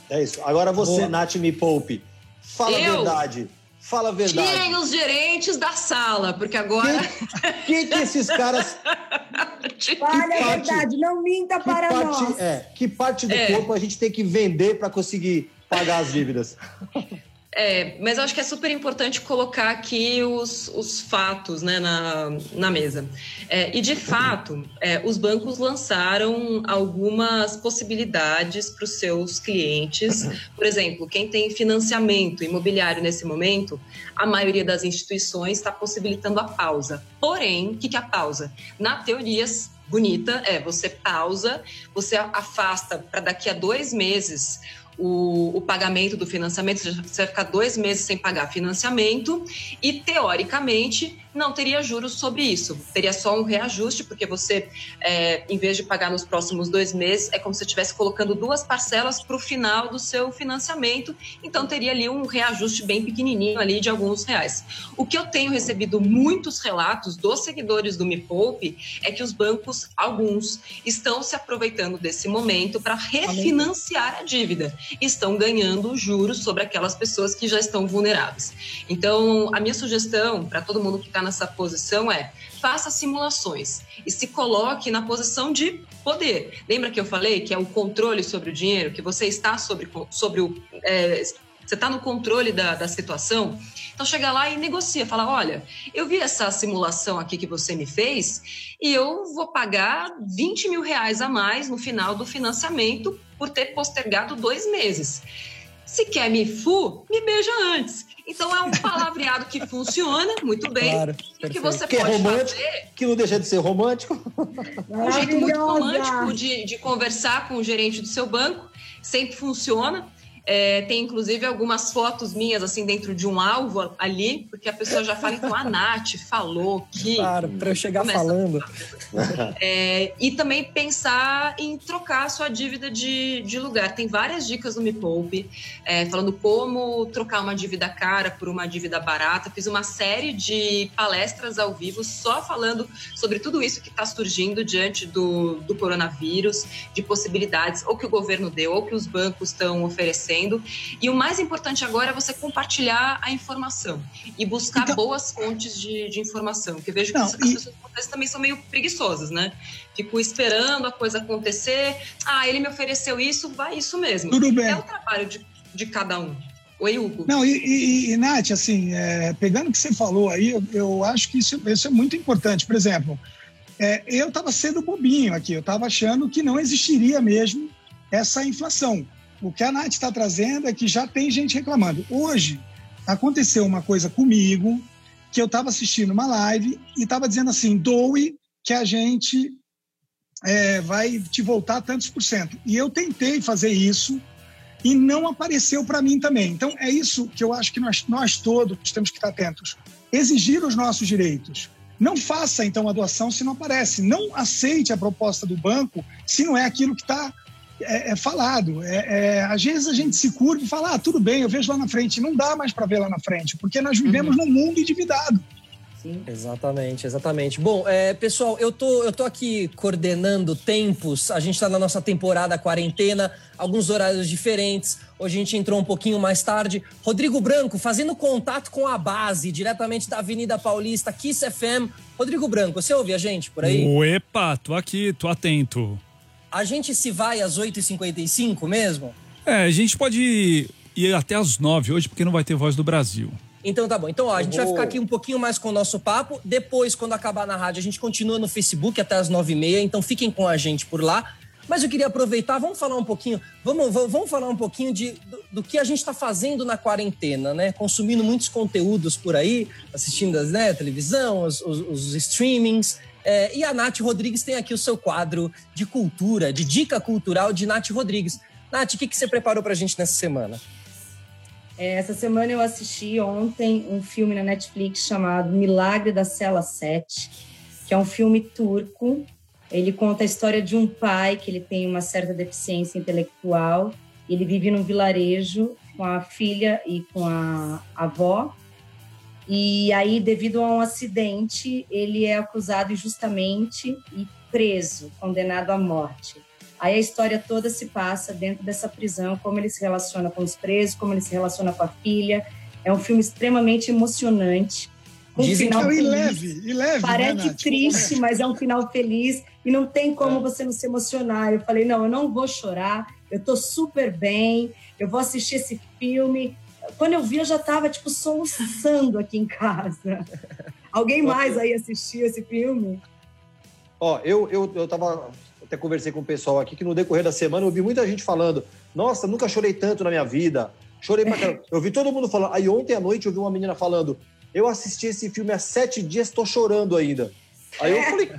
É isso. Agora você, Boa. Nath Me Poupe, fala Eu? a verdade. Fala a verdade. Tirem os gerentes da sala, porque agora. O que, que esses caras. Fale a verdade, não minta para parte, nós. É, que parte do é. corpo a gente tem que vender para conseguir pagar as dívidas? É, mas eu acho que é super importante colocar aqui os, os fatos né, na, na mesa. É, e, de fato, é, os bancos lançaram algumas possibilidades para os seus clientes. Por exemplo, quem tem financiamento imobiliário nesse momento, a maioria das instituições está possibilitando a pausa. Porém, o que, que é a pausa? Na teoria, bonita é você pausa, você afasta para daqui a dois meses o, o, pagamento do financiamento, você vai ficar dois meses sem pagar financiamento e, teoricamente, não teria juros sobre isso. Teria só um reajuste, porque você, é, em vez de pagar nos próximos dois meses, é como se estivesse colocando duas parcelas para o final do seu financiamento. Então, teria ali um reajuste bem pequenininho ali de alguns reais. O que eu tenho recebido muitos relatos dos seguidores do Me Poupe é que os bancos, alguns, estão se aproveitando desse momento para refinanciar a dívida. Estão ganhando juros sobre aquelas pessoas que já estão vulneráveis. Então, a minha sugestão para todo mundo que está nessa posição é faça simulações e se coloque na posição de poder. Lembra que eu falei que é o controle sobre o dinheiro, que você está sobre, sobre o. É, você está no controle da, da situação. Então chega lá e negocia, fala: olha, eu vi essa simulação aqui que você me fez e eu vou pagar 20 mil reais a mais no final do financiamento por ter postergado dois meses. Se quer me fu, me beija antes. Então é um palavreado que funciona muito bem. Claro, e que você que é pode é romântico, fazer. Que não deixa de ser romântico. Um jeito muito romântico de, de conversar com o gerente do seu banco. Sempre funciona. É, tem inclusive algumas fotos minhas assim dentro de um alvo ali, porque a pessoa já fala, então a Nath falou que. Claro, para eu chegar falando. É, e também pensar em trocar a sua dívida de, de lugar. Tem várias dicas no Me Poupe, é, falando como trocar uma dívida cara por uma dívida barata. Fiz uma série de palestras ao vivo só falando sobre tudo isso que está surgindo diante do, do coronavírus, de possibilidades, ou que o governo deu, ou que os bancos estão oferecendo acontecendo. E o mais importante agora é você compartilhar a informação e buscar então, boas fontes de, de informação. Porque eu vejo que não, as, e... as pessoas também são meio preguiçosas, né? Fico esperando a coisa acontecer. Ah, ele me ofereceu isso, vai isso mesmo. Tudo bem. É o trabalho de, de cada um. Oi, Hugo. Não, e, e, e Nath, assim, é, pegando o que você falou aí, eu, eu acho que isso, isso é muito importante. Por exemplo, é, eu estava sendo bobinho aqui, eu estava achando que não existiria mesmo essa inflação. O que a Nath está trazendo é que já tem gente reclamando. Hoje, aconteceu uma coisa comigo, que eu estava assistindo uma live e estava dizendo assim, doe que a gente é, vai te voltar tantos por cento. E eu tentei fazer isso e não apareceu para mim também. Então, é isso que eu acho que nós, nós todos temos que estar atentos. Exigir os nossos direitos. Não faça, então, a doação se não aparece. Não aceite a proposta do banco se não é aquilo que está é, é falado. É, é, às vezes a gente se curva e fala, ah, tudo bem, eu vejo lá na frente. Não dá mais para ver lá na frente, porque nós vivemos uhum. num mundo endividado. Sim. Exatamente, exatamente. Bom, é, pessoal, eu tô, eu tô aqui coordenando tempos. A gente está na nossa temporada quarentena, alguns horários diferentes. Hoje a gente entrou um pouquinho mais tarde. Rodrigo Branco, fazendo contato com a base, diretamente da Avenida Paulista, Kiss FM. Rodrigo Branco, você ouve a gente por aí? Epa, tô aqui, tô atento. A gente se vai às 8h55 mesmo? É, a gente pode ir até às 9 hoje, porque não vai ter Voz do Brasil. Então tá bom. Então, ó, a gente vai ficar aqui um pouquinho mais com o nosso papo. Depois, quando acabar na rádio, a gente continua no Facebook até as 9h30. Então fiquem com a gente por lá. Mas eu queria aproveitar, vamos falar um pouquinho, vamos, vamos falar um pouquinho de, do, do que a gente está fazendo na quarentena, né? Consumindo muitos conteúdos por aí, assistindo as, né, televisão, os, os, os streamings. É, e a Nath Rodrigues tem aqui o seu quadro de cultura, de dica cultural de Nath Rodrigues. Nath, o que, que você preparou para a gente nessa semana? É, essa semana eu assisti ontem um filme na Netflix chamado Milagre da Cela 7, que é um filme turco. Ele conta a história de um pai que ele tem uma certa deficiência intelectual. Ele vive num vilarejo com a filha e com a avó E aí, devido a um acidente, ele é acusado injustamente e preso, condenado à morte. Aí a história toda se passa dentro dessa prisão, como ele se relaciona com os presos, como ele se relaciona com a filha. É um filme extremamente emocionante. Um Dizem final que é leve, e leve, Parece né, triste, mas é um final feliz e não tem como é. você não se emocionar. Eu falei, não, eu não vou chorar, eu tô super bem, eu vou assistir esse filme. Quando eu vi, eu já tava, tipo, soluçando aqui em casa. Alguém mais aí assistiu esse filme? Ó, eu, eu, eu tava. Até conversei com o pessoal aqui que no decorrer da semana eu vi muita gente falando: Nossa, nunca chorei tanto na minha vida. Chorei pra caramba. Eu vi todo mundo falando. Aí ontem à noite eu vi uma menina falando: Eu assisti esse filme há sete dias, tô chorando ainda. Aí eu falei,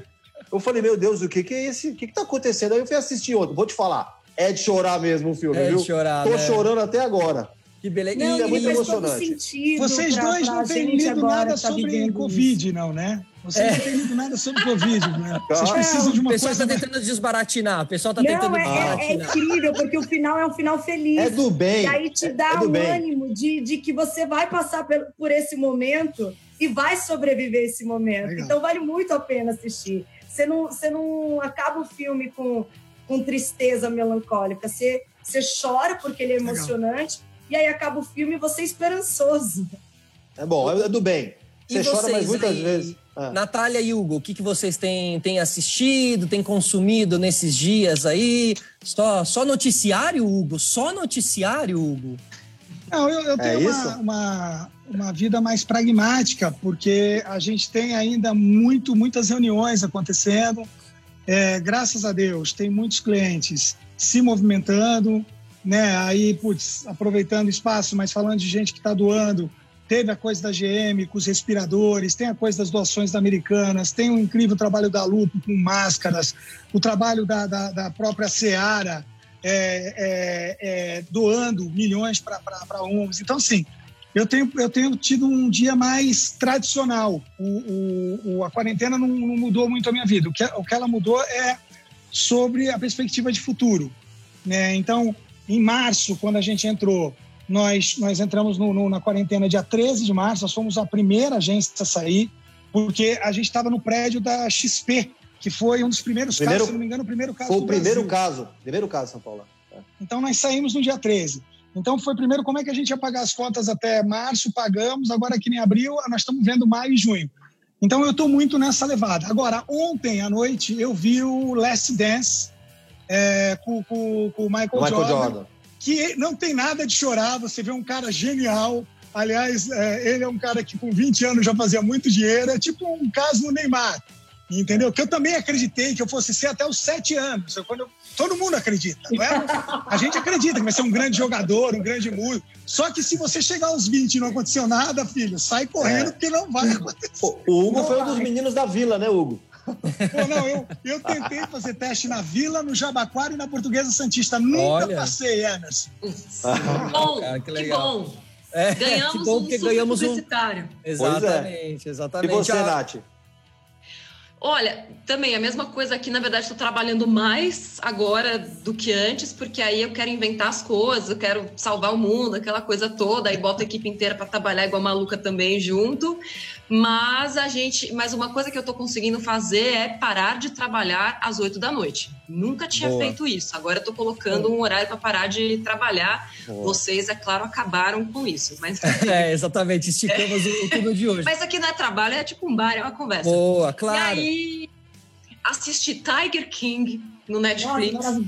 eu falei, meu Deus, o que, que é esse? O que, que tá acontecendo? Aí eu fui assistir outro. Vou te falar, é de chorar mesmo o filme, é viu? De chorar, Tô né? chorando até agora. Que beleza. Não, é muito emocionante. Vocês pra, dois não têm lido nada tá sobre Covid, isso. não, né? Vocês é. não têm lido nada sobre Covid, né? Vocês precisam de uma coisa... O pessoal está tentando desbaratinar. O pessoal está tentando é, desbaratinar. É, é incrível, porque o final é um final feliz. É do bem. E aí te dá é um bem. ânimo de, de que você vai passar por, por esse momento e vai sobreviver esse momento. Legal. Então vale muito a pena assistir. Você não, você não acaba o filme com, com tristeza melancólica. Você, você chora porque ele é emocionante Legal. E aí acaba o filme e você é esperançoso. É bom, é do bem. Você e chora, mas muitas aí, vezes. Ah. Natália e Hugo, o que, que vocês têm, têm assistido, têm consumido nesses dias aí? Só, só noticiário, Hugo? Só noticiário, Hugo? Não, eu, eu tenho é uma, uma, uma, vida mais pragmática, porque a gente tem ainda muito, muitas reuniões acontecendo. É, graças a Deus, tem muitos clientes se movimentando, né? Aí, putz, aproveitando o espaço, mas falando de gente que está doando, teve a coisa da GM com os respiradores, tem a coisa das doações da Americanas, tem o incrível trabalho da Lupo com máscaras, o trabalho da, da, da própria Seara é, é, é, doando milhões para ONGs. Então, assim, eu tenho, eu tenho tido um dia mais tradicional. O, o, a quarentena não, não, mudou muito a minha vida. O que, o que ela mudou é sobre a perspectiva de futuro. Né? Então, em março, quando a gente entrou, nós, nós entramos no, no, na quarentena dia 13 de março, nós fomos a primeira agência a sair, porque a gente estava no prédio da XP, que foi um dos primeiros primeiro, casos, se não me engano, o primeiro caso Foi o primeiro caso, primeiro caso, São Paulo. É. Então nós saímos no dia 13. Então foi primeiro como é que a gente ia pagar as contas até março, pagamos, agora aqui em abril, nós estamos vendo maio e junho. Então eu estou muito nessa levada. Agora, ontem à noite eu vi o Last Dance é, com, com, com o Michael, Michael Jordan, Jordan que não tem nada de chorar, você vê um cara genial. Aliás, é, ele é um cara que com 20 anos já fazia muito dinheiro, é tipo um caso no Neymar, entendeu? Que eu também acreditei que eu fosse ser até os 7 anos. Quando eu, todo mundo acredita, não é? A gente acredita que vai ser um grande jogador, um grande músico. Só que se você chegar aos 20 e não aconteceu nada, filho, sai correndo é. porque não vai acontecer. O Hugo não foi vai. um dos meninos da vila, né, Hugo? Pô, não, eu, eu tentei fazer teste na Vila, no Jabaquara e na Portuguesa Santista. Nunca Olha. passei, Emerson. Que bom, Cara, que, que, bom. É, ganhamos que bom porque um ganhamos um. Exatamente, é. exatamente. E você, Nath? Olha, também a mesma coisa aqui, na verdade, estou trabalhando mais agora do que antes, porque aí eu quero inventar as coisas, eu quero salvar o mundo, aquela coisa toda, aí boto a equipe inteira para trabalhar igual maluca também junto. Mas a gente, mas uma coisa que eu estou conseguindo fazer é parar de trabalhar às oito da noite. Nunca tinha Boa. feito isso. Agora eu tô colocando Boa. um horário para parar de trabalhar. Boa. Vocês, é claro, acabaram com isso. Mas... É, exatamente. Esticamos é. o turno de hoje. Mas aqui não é trabalho, é tipo um bar, é uma conversa. Boa, claro. E aí, assisti Tiger King no Netflix. Nossa,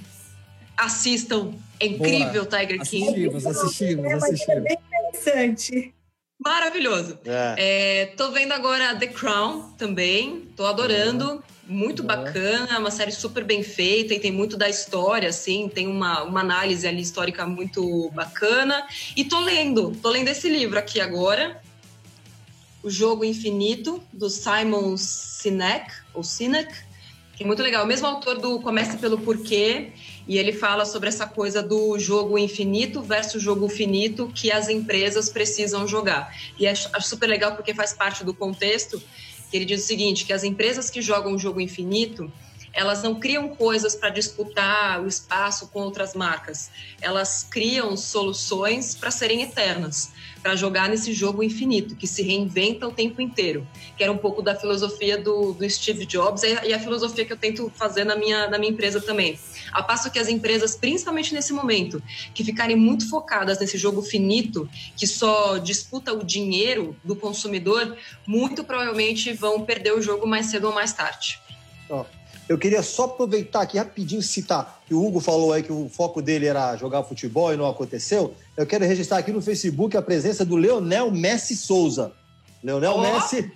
Assistam. É incrível Boa. Tiger King. Assistimos, assistimos, assistimos. É bem interessante. Maravilhoso. É. É, tô vendo agora The Crown também. Tô adorando. Muito bacana, uma série super bem feita e tem muito da história, assim, tem uma, uma análise ali histórica muito bacana. E tô lendo, tô lendo esse livro aqui agora, O Jogo Infinito, do Simon Sinek, ou Sinek, que é muito legal. O mesmo autor do Comece pelo Porquê, e ele fala sobre essa coisa do jogo infinito versus jogo finito que as empresas precisam jogar. E acho, acho super legal porque faz parte do contexto que ele diz o seguinte, que as empresas que jogam o jogo infinito, elas não criam coisas para disputar o espaço com outras marcas. Elas criam soluções para serem eternas, para jogar nesse jogo infinito, que se reinventa o tempo inteiro. Que era um pouco da filosofia do, do Steve Jobs e a filosofia que eu tento fazer na minha, na minha empresa também. A passo que as empresas, principalmente nesse momento, que ficarem muito focadas nesse jogo finito, que só disputa o dinheiro do consumidor, muito provavelmente vão perder o jogo mais cedo ou mais tarde. Oh. Eu queria só aproveitar aqui rapidinho citar que o Hugo falou aí que o foco dele era jogar futebol e não aconteceu. Eu quero registrar aqui no Facebook a presença do Leonel Messi Souza. Leonel oh. Messi,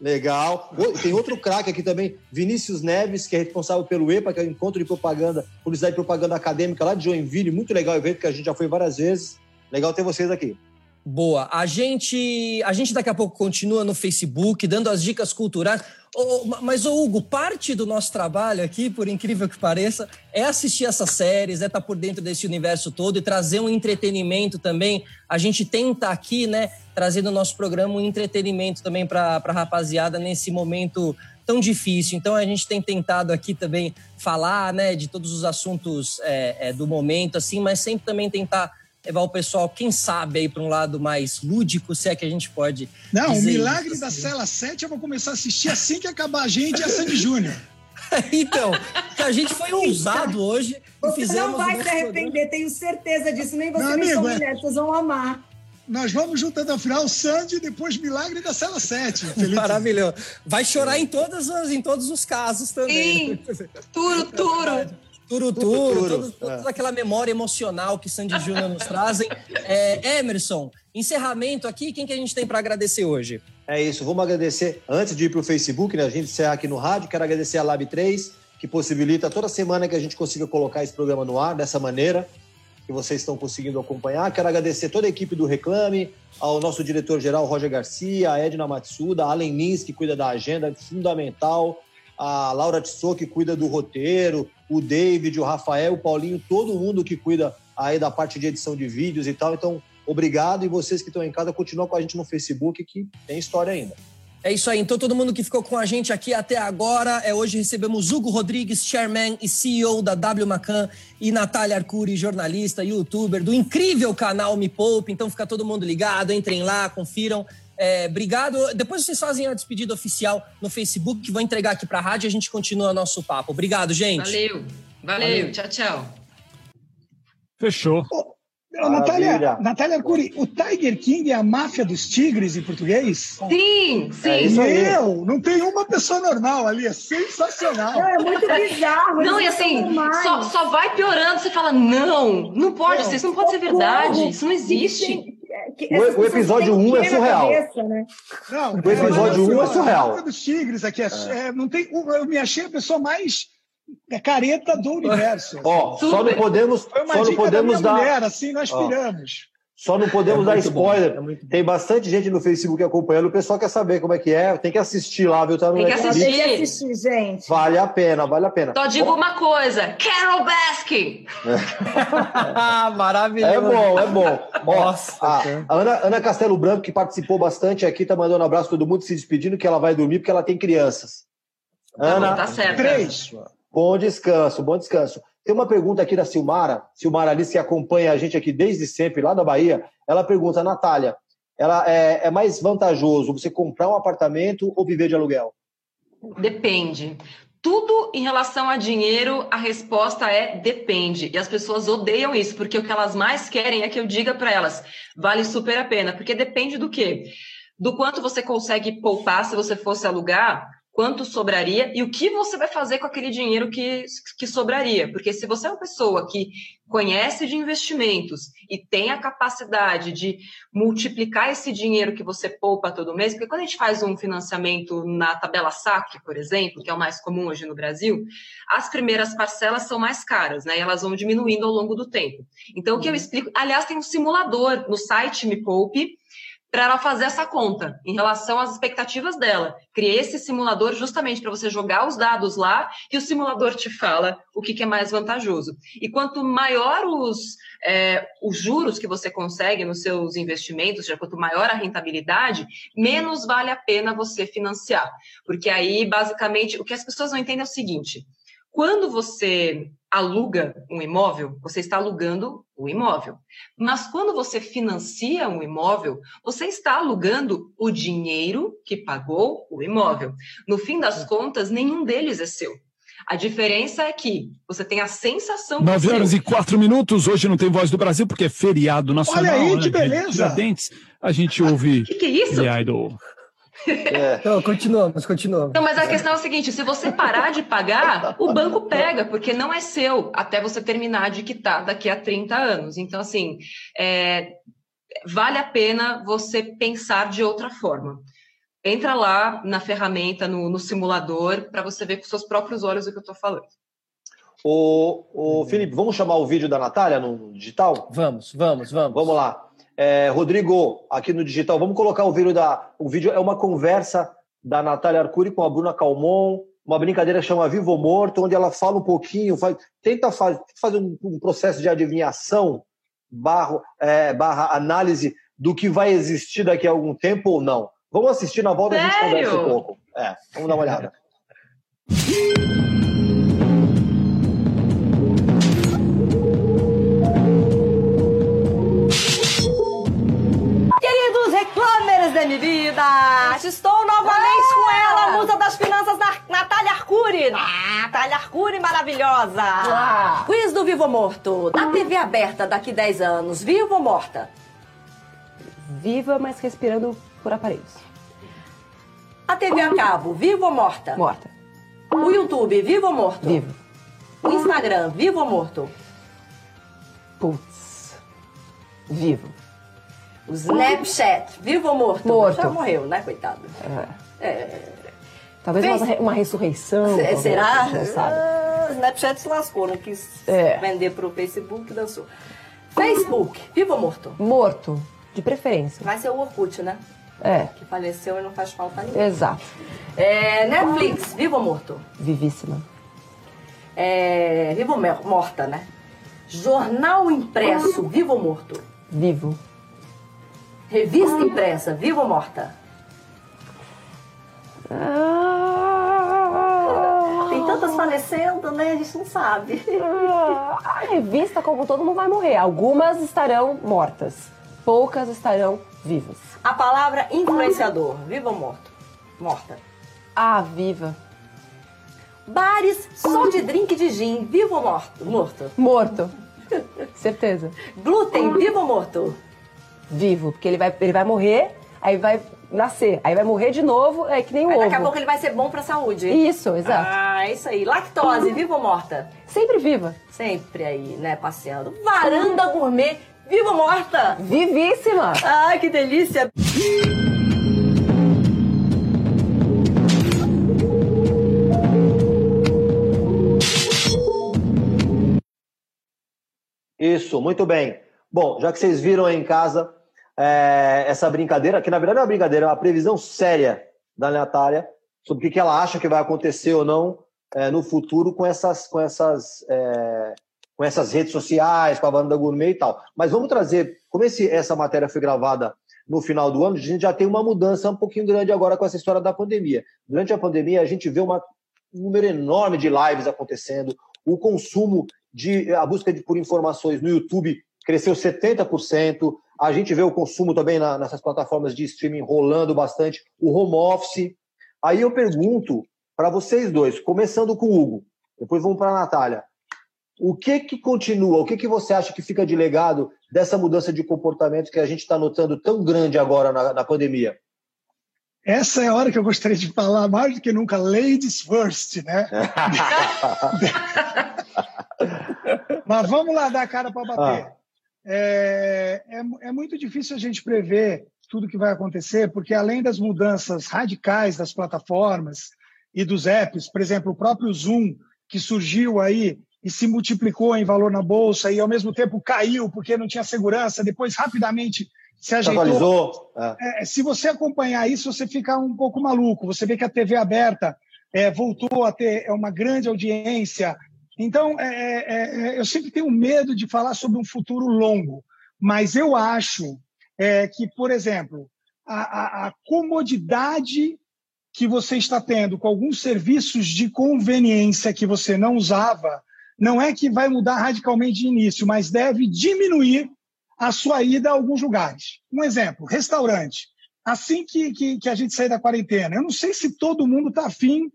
legal. Tem outro craque aqui também, Vinícius Neves, que é responsável pelo EPA, que é o Encontro de Propaganda, Publicidade e Propaganda Acadêmica lá de Joinville. Muito legal o evento que a gente já foi várias vezes. Legal ter vocês aqui. Boa. A gente, a gente daqui a pouco continua no Facebook, dando as dicas culturais. Oh, mas, oh, Hugo, parte do nosso trabalho aqui, por incrível que pareça, é assistir essas séries, é estar tá por dentro desse universo todo e trazer um entretenimento também. A gente tenta aqui, né, trazer no nosso programa um entretenimento também para a rapaziada nesse momento tão difícil. Então, a gente tem tentado aqui também falar, né, de todos os assuntos é, é, do momento, assim, mas sempre também tentar levar o pessoal, quem sabe, aí para um lado mais lúdico, se é que a gente pode. Não, o Milagre assim. da Cela 7 eu vou começar a assistir assim que acabar a gente e a Sandy Júnior. então, a gente foi ousado hoje. Você não vai se arrepender, programa. tenho certeza disso. Nem você, Meu nem amigo, sua é... vocês vão amar. Nós vamos juntando ao final Sandy e depois Milagre da Cela 7. Felipe. Maravilhoso. Vai chorar em, todas as, em todos os casos também. Sim, turo, turo. Turuturo, todo, toda é. aquela memória emocional que Sandy Júnior nos trazem. É, Emerson, encerramento aqui, quem que a gente tem para agradecer hoje? É isso, vamos agradecer, antes de ir para o Facebook, né, a gente encerrar aqui no rádio, quero agradecer a Lab 3, que possibilita toda semana que a gente consiga colocar esse programa no ar, dessa maneira que vocês estão conseguindo acompanhar. Quero agradecer toda a equipe do Reclame, ao nosso diretor-geral Roger Garcia, a Edna Matsuda, a Allen Lins, que cuida da agenda, fundamental, a Laura Tissot, que cuida do roteiro, o David, o Rafael, o Paulinho, todo mundo que cuida aí da parte de edição de vídeos e tal. Então, obrigado. E vocês que estão em casa, continuam com a gente no Facebook, que tem história ainda. É isso aí. Então, todo mundo que ficou com a gente aqui até agora, é hoje recebemos Hugo Rodrigues, chairman e CEO da W Macan, e Natália Arcuri, jornalista, youtuber do incrível canal Me Poupe. Então, fica todo mundo ligado, entrem lá, confiram. É, obrigado. Depois vocês fazem a despedida oficial no Facebook, que vou entregar aqui para a rádio e a gente continua nosso papo. Obrigado, gente. Valeu. Valeu. Valeu. Tchau, tchau. Fechou. Oh, Natália, Natália Arcuri, o Tiger King é a máfia dos tigres em português? Sim, sim. É Meu, não tem uma pessoa normal ali, é sensacional. Não, é muito bizarro. Não, e assim, só, só vai piorando, você fala, não, não pode ser, isso não pode ser verdade, isso não existe o, o, episódio 1 um é surreal. Cabeça, né? Não, o episódio 1 um é surreal. A dos tigres aqui é, é. não tem, eu me achei a pessoa mais careta do universo. Ó, só não podemos, só não podemos dar. Mulher, assim nós piramos. Só não podemos é dar spoiler. É tem bastante gente no Facebook acompanhando. O pessoal quer saber como é que é. Tem que assistir lá, viu? Tá no tem que assistir. Tem que assistir, gente. Vale a pena, vale a pena. Só digo uma coisa: Carol Baskin. É. Maravilhoso. É bom, é bom. Nossa. Ó, a, Ana, Ana, Castelo Branco, que participou bastante aqui, tá mandando um abraço todo mundo se despedindo, que ela vai dormir porque ela tem crianças. Tá Ana, bom, tá certo. Três. Bom descanso, bom descanso. Tem uma pergunta aqui da Silmara, Silmara Alice, que acompanha a gente aqui desde sempre, lá da Bahia. Ela pergunta, Natália, ela é, é mais vantajoso você comprar um apartamento ou viver de aluguel? Depende. Tudo em relação a dinheiro, a resposta é depende. E as pessoas odeiam isso, porque o que elas mais querem é que eu diga para elas, vale super a pena, porque depende do quê? Do quanto você consegue poupar se você fosse alugar, quanto sobraria e o que você vai fazer com aquele dinheiro que, que sobraria. Porque se você é uma pessoa que conhece de investimentos e tem a capacidade de multiplicar esse dinheiro que você poupa todo mês, porque quando a gente faz um financiamento na tabela SAC, por exemplo, que é o mais comum hoje no Brasil, as primeiras parcelas são mais caras, né? E elas vão diminuindo ao longo do tempo. Então, o que eu uhum. explico, aliás, tem um simulador no site Me Poupe, para ela fazer essa conta em relação às expectativas dela. Criei esse simulador justamente para você jogar os dados lá e o simulador te fala o que, que é mais vantajoso. E quanto maior os, é, os juros que você consegue nos seus investimentos, já quanto maior a rentabilidade, menos vale a pena você financiar. Porque aí, basicamente, o que as pessoas não entendem é o seguinte: Quando você aluga um imóvel, você está alugando o imóvel. Mas quando você financia um imóvel, você está alugando o dinheiro que pagou o imóvel. No fim das contas, nenhum deles é seu. A diferença é que você tem a sensação. 9 horas e 4 minutos. Hoje não tem voz do Brasil porque é feriado nacional. Olha aí, né? que beleza! Dentes. A gente ouve. O que, que, é isso? The Idol. É. Então, continuamos, continuamos. Não, mas a questão é o seguinte: se você parar de pagar, o banco pega, porque não é seu até você terminar de quitar daqui a 30 anos. Então, assim, é, vale a pena você pensar de outra forma. Entra lá na ferramenta, no, no simulador, para você ver com seus próprios olhos o que eu estou falando. O, o Felipe, vamos chamar o vídeo da Natália no digital? Vamos, vamos, vamos. Vamos lá. É, Rodrigo, aqui no digital, vamos colocar o vídeo da. O vídeo é uma conversa da Natália Arcuri com a Bruna Calmon, uma brincadeira que chama Vivo ou Morto, onde ela fala um pouquinho, faz, tenta faz, fazer um, um, processo de adivinhação barra, é, barra análise do que vai existir daqui a algum tempo ou não. Vamos assistir na volta e a gente conversa um pouco. É, vamos dar uma olhada. estou novamente ah! com ela, a musa das finanças, da Natália Arcuri. Natália Arcuri maravilhosa. Ah! Quiz do Vivo Morto, da TV aberta daqui 10 anos, viva ou morta? Viva, mas respirando por aparelhos. A TV a cabo, viva ou morta? Morta. O YouTube, vivo ou morto? Vivo. O Instagram, vivo ou morto? Putz. Vivo. Snapchat, vivo ou morto? Morto. Já morreu, né, coitado? É. é... Talvez Face... uma, uma, ressurreição. C será? Não sabe. Ah, Snapchat se lascou, não quis é. vender pro Facebook, dançou. Facebook, vivo ou morto? Morto, de preferência. Vai ser o Orkut, né? É. Que faleceu e não faz falta nenhuma. Exato. É, Netflix, vivo ou morto? Vivíssima. É, vivo ou morta, né? Jornal impresso, vivo ou morto? Vivo. Revista impressa, viva ou morta? Tem tantas falecendo, né? A gente não sabe. a revista, como todo mundo vai morrer. Algumas estarão mortas. Poucas estarão vivas. A palavra influenciador, viva ou morto? Morta. Ah, viva. Bares só de drink de gin, vivo ou morto? Morto. Morto. Certeza. Glúten, vivo ou morto? Vivo, porque ele vai, ele vai morrer, aí vai nascer, aí vai morrer de novo, é que nem o aí ovo. Daqui a pouco ele vai ser bom pra saúde. Isso, exato. Ah, isso aí. Lactose, viva ou morta? Sempre viva. Sempre aí, né, passeando. Varanda gourmet, viva ou morta? Vivíssima. Ai, que delícia. Isso, muito bem. Bom, já que vocês viram aí em casa é, essa brincadeira, que na verdade é uma brincadeira, é uma previsão séria da Natália sobre o que ela acha que vai acontecer ou não é, no futuro com essas, com, essas, é, com essas redes sociais, com a banda gourmet e tal. Mas vamos trazer, como esse, essa matéria foi gravada no final do ano, a gente já tem uma mudança um pouquinho grande agora com essa história da pandemia. Durante a pandemia, a gente vê uma, um número enorme de lives acontecendo, o consumo de a busca de, por informações no YouTube cresceu 70%. A gente vê o consumo também na, nessas plataformas de streaming rolando bastante, o home office. Aí eu pergunto para vocês dois, começando com o Hugo, depois vamos para a Natália. O que que continua? O que que você acha que fica de legado dessa mudança de comportamento que a gente está notando tão grande agora na, na pandemia? Essa é a hora que eu gostaria de falar mais do que nunca, ladies first, né? Mas vamos lá dar a cara para bater. Ah. É, é, é, muito difícil a gente prever tudo que vai acontecer, porque além das mudanças radicais das plataformas e dos apps, por exemplo, o próprio Zoom, que surgiu aí e se multiplicou em valor na bolsa e ao mesmo tempo caiu porque não tinha segurança, depois rapidamente se ajeitou. É. É, se você acompanhar isso, você fica um pouco maluco. Você vê que a TV aberta é, voltou a ter uma grande audiência, então, é, é, é, eu sempre tenho medo de falar sobre um futuro longo, mas eu acho é, que, por exemplo, a, a, a comodidade que você está tendo com alguns serviços de conveniência que você não usava, não é que vai mudar radicalmente de início, mas deve diminuir a sua ida a alguns lugares. Um exemplo, restaurante. Assim que, que, que a gente sair da quarentena, eu não sei se todo mundo está afim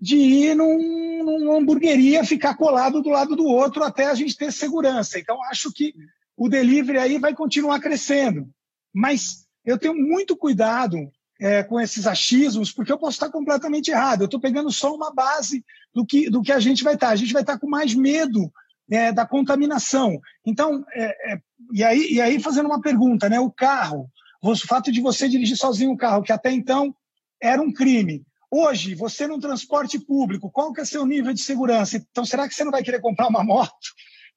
de ir num, numa hamburgueria, ficar colado do lado do outro até a gente ter segurança. Então, acho que o delivery aí vai continuar crescendo. Mas eu tenho muito cuidado é, com esses achismos, porque eu posso estar completamente errado. Eu estou pegando só uma base do que, do que a gente vai estar. A gente vai estar com mais medo é, da contaminação. Então, é, é, e, aí, e aí fazendo uma pergunta, né? O carro, o fato de você dirigir sozinho um carro, que até então era um crime. Hoje, você no transporte público, qual que é seu nível de segurança? Então, será que você não vai querer comprar uma moto?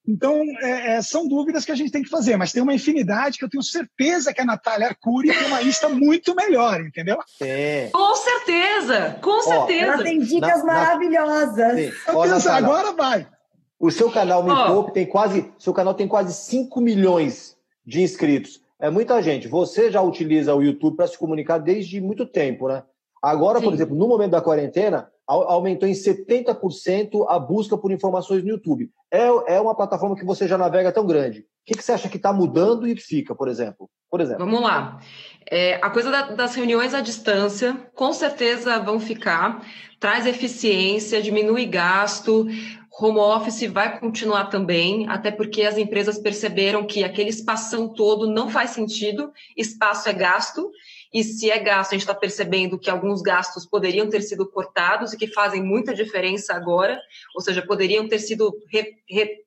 Então, é, é, são dúvidas que a gente tem que fazer, mas tem uma infinidade que eu tenho certeza que a Natália Arcuri tem uma lista muito melhor, entendeu? É. Com certeza, com certeza. Ela tem dicas na, maravilhosas. Na... agora vai. O seu canal Me. Poupe tem quase, seu canal tem quase 5 milhões de inscritos. É muita gente. Você já utiliza o YouTube para se comunicar desde muito tempo, né? Agora, Sim. por exemplo, no momento da quarentena, aumentou em 70% a busca por informações no YouTube. É, é uma plataforma que você já navega tão grande. O que, que você acha que está mudando e fica, por exemplo? Por exemplo. Vamos lá. É, a coisa da, das reuniões à distância, com certeza vão ficar. Traz eficiência, diminui gasto. Home office vai continuar também, até porque as empresas perceberam que aquele espação todo não faz sentido, espaço é gasto, e se é gasto, a gente está percebendo que alguns gastos poderiam ter sido cortados e que fazem muita diferença agora, ou seja, poderiam ter sido re, re,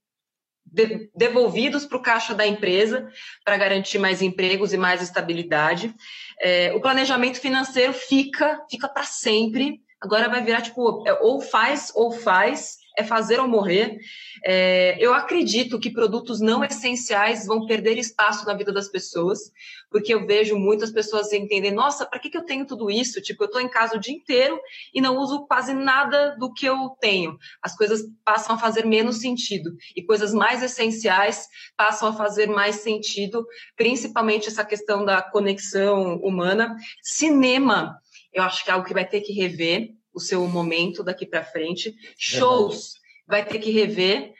de, devolvidos para o caixa da empresa para garantir mais empregos e mais estabilidade. É, o planejamento financeiro fica, fica para sempre. Agora vai virar tipo, é, ou faz ou faz, é fazer ou morrer. É, eu acredito que produtos não essenciais vão perder espaço na vida das pessoas, porque eu vejo muitas pessoas entendendo, nossa, para que, que eu tenho tudo isso? Tipo, eu estou em casa o dia inteiro e não uso quase nada do que eu tenho. As coisas passam a fazer menos sentido e coisas mais essenciais passam a fazer mais sentido, principalmente essa questão da conexão humana. Cinema, eu acho que é algo que vai ter que rever o seu momento daqui para frente. Shows vai ter que rever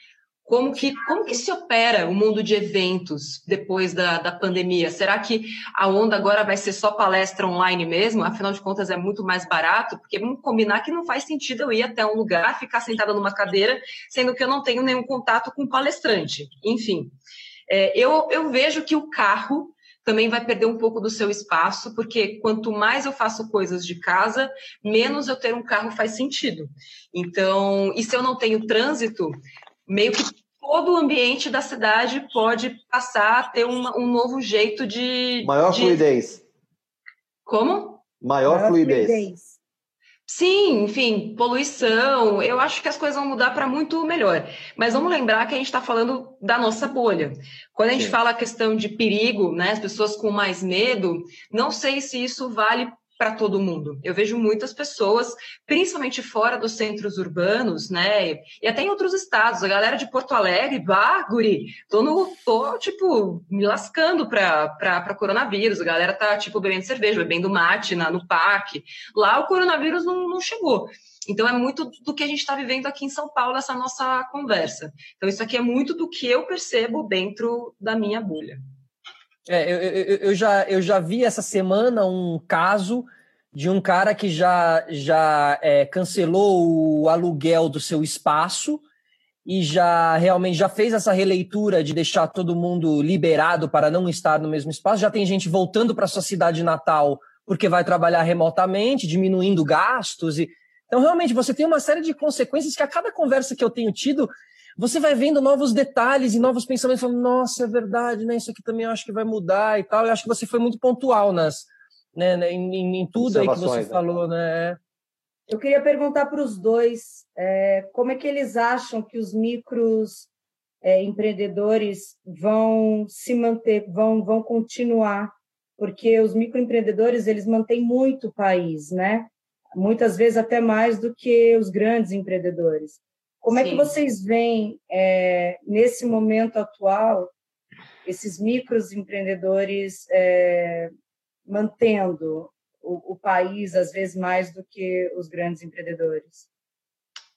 como que, como que se opera o mundo de eventos depois da, da pandemia? Será que a onda agora vai ser só palestra online mesmo? Afinal de contas, é muito mais barato, porque vamos combinar que não faz sentido eu ir até um lugar, ficar sentada numa cadeira, sendo que eu não tenho nenhum contato com o palestrante. Enfim, é, eu, eu vejo que o carro também vai perder um pouco do seu espaço, porque quanto mais eu faço coisas de casa, menos eu ter um carro faz sentido. Então, e se eu não tenho trânsito, meio que todo o ambiente da cidade pode passar a ter uma, um novo jeito de. Maior de... fluidez. Como? Maior, Maior fluidez. fluidez. Sim, enfim, poluição, eu acho que as coisas vão mudar para muito melhor. Mas vamos lembrar que a gente está falando da nossa bolha. Quando a gente Sim. fala a questão de perigo, né, as pessoas com mais medo, não sei se isso vale para todo mundo. Eu vejo muitas pessoas, principalmente fora dos centros urbanos, né? E até em outros estados. A galera de Porto Alegre, bah, guri, tô, no, tô tipo, me lascando para coronavírus. A galera tá, tipo, bebendo cerveja, bebendo mate na, no parque. Lá o coronavírus não, não chegou. Então, é muito do que a gente está vivendo aqui em São Paulo, essa nossa conversa. Então, isso aqui é muito do que eu percebo dentro da minha bolha. É, eu, eu, eu, já, eu já vi essa semana um caso de um cara que já, já é, cancelou o aluguel do seu espaço e já realmente já fez essa releitura de deixar todo mundo liberado para não estar no mesmo espaço. Já tem gente voltando para sua cidade natal porque vai trabalhar remotamente, diminuindo gastos. E... Então, realmente, você tem uma série de consequências que a cada conversa que eu tenho tido, você vai vendo novos detalhes e novos pensamentos, falando, nossa, é verdade, né? Isso aqui também eu acho que vai mudar e tal. Eu acho que você foi muito pontual nas, né, né em, em tudo aí que você né? falou, né? Eu queria perguntar para os dois é, como é que eles acham que os micros é, empreendedores vão se manter, vão, vão continuar, porque os microempreendedores eles mantêm muito o país, né? Muitas vezes até mais do que os grandes empreendedores. Como Sim. é que vocês veem, é, nesse momento atual, esses micros empreendedores é, mantendo o, o país, às vezes, mais do que os grandes empreendedores?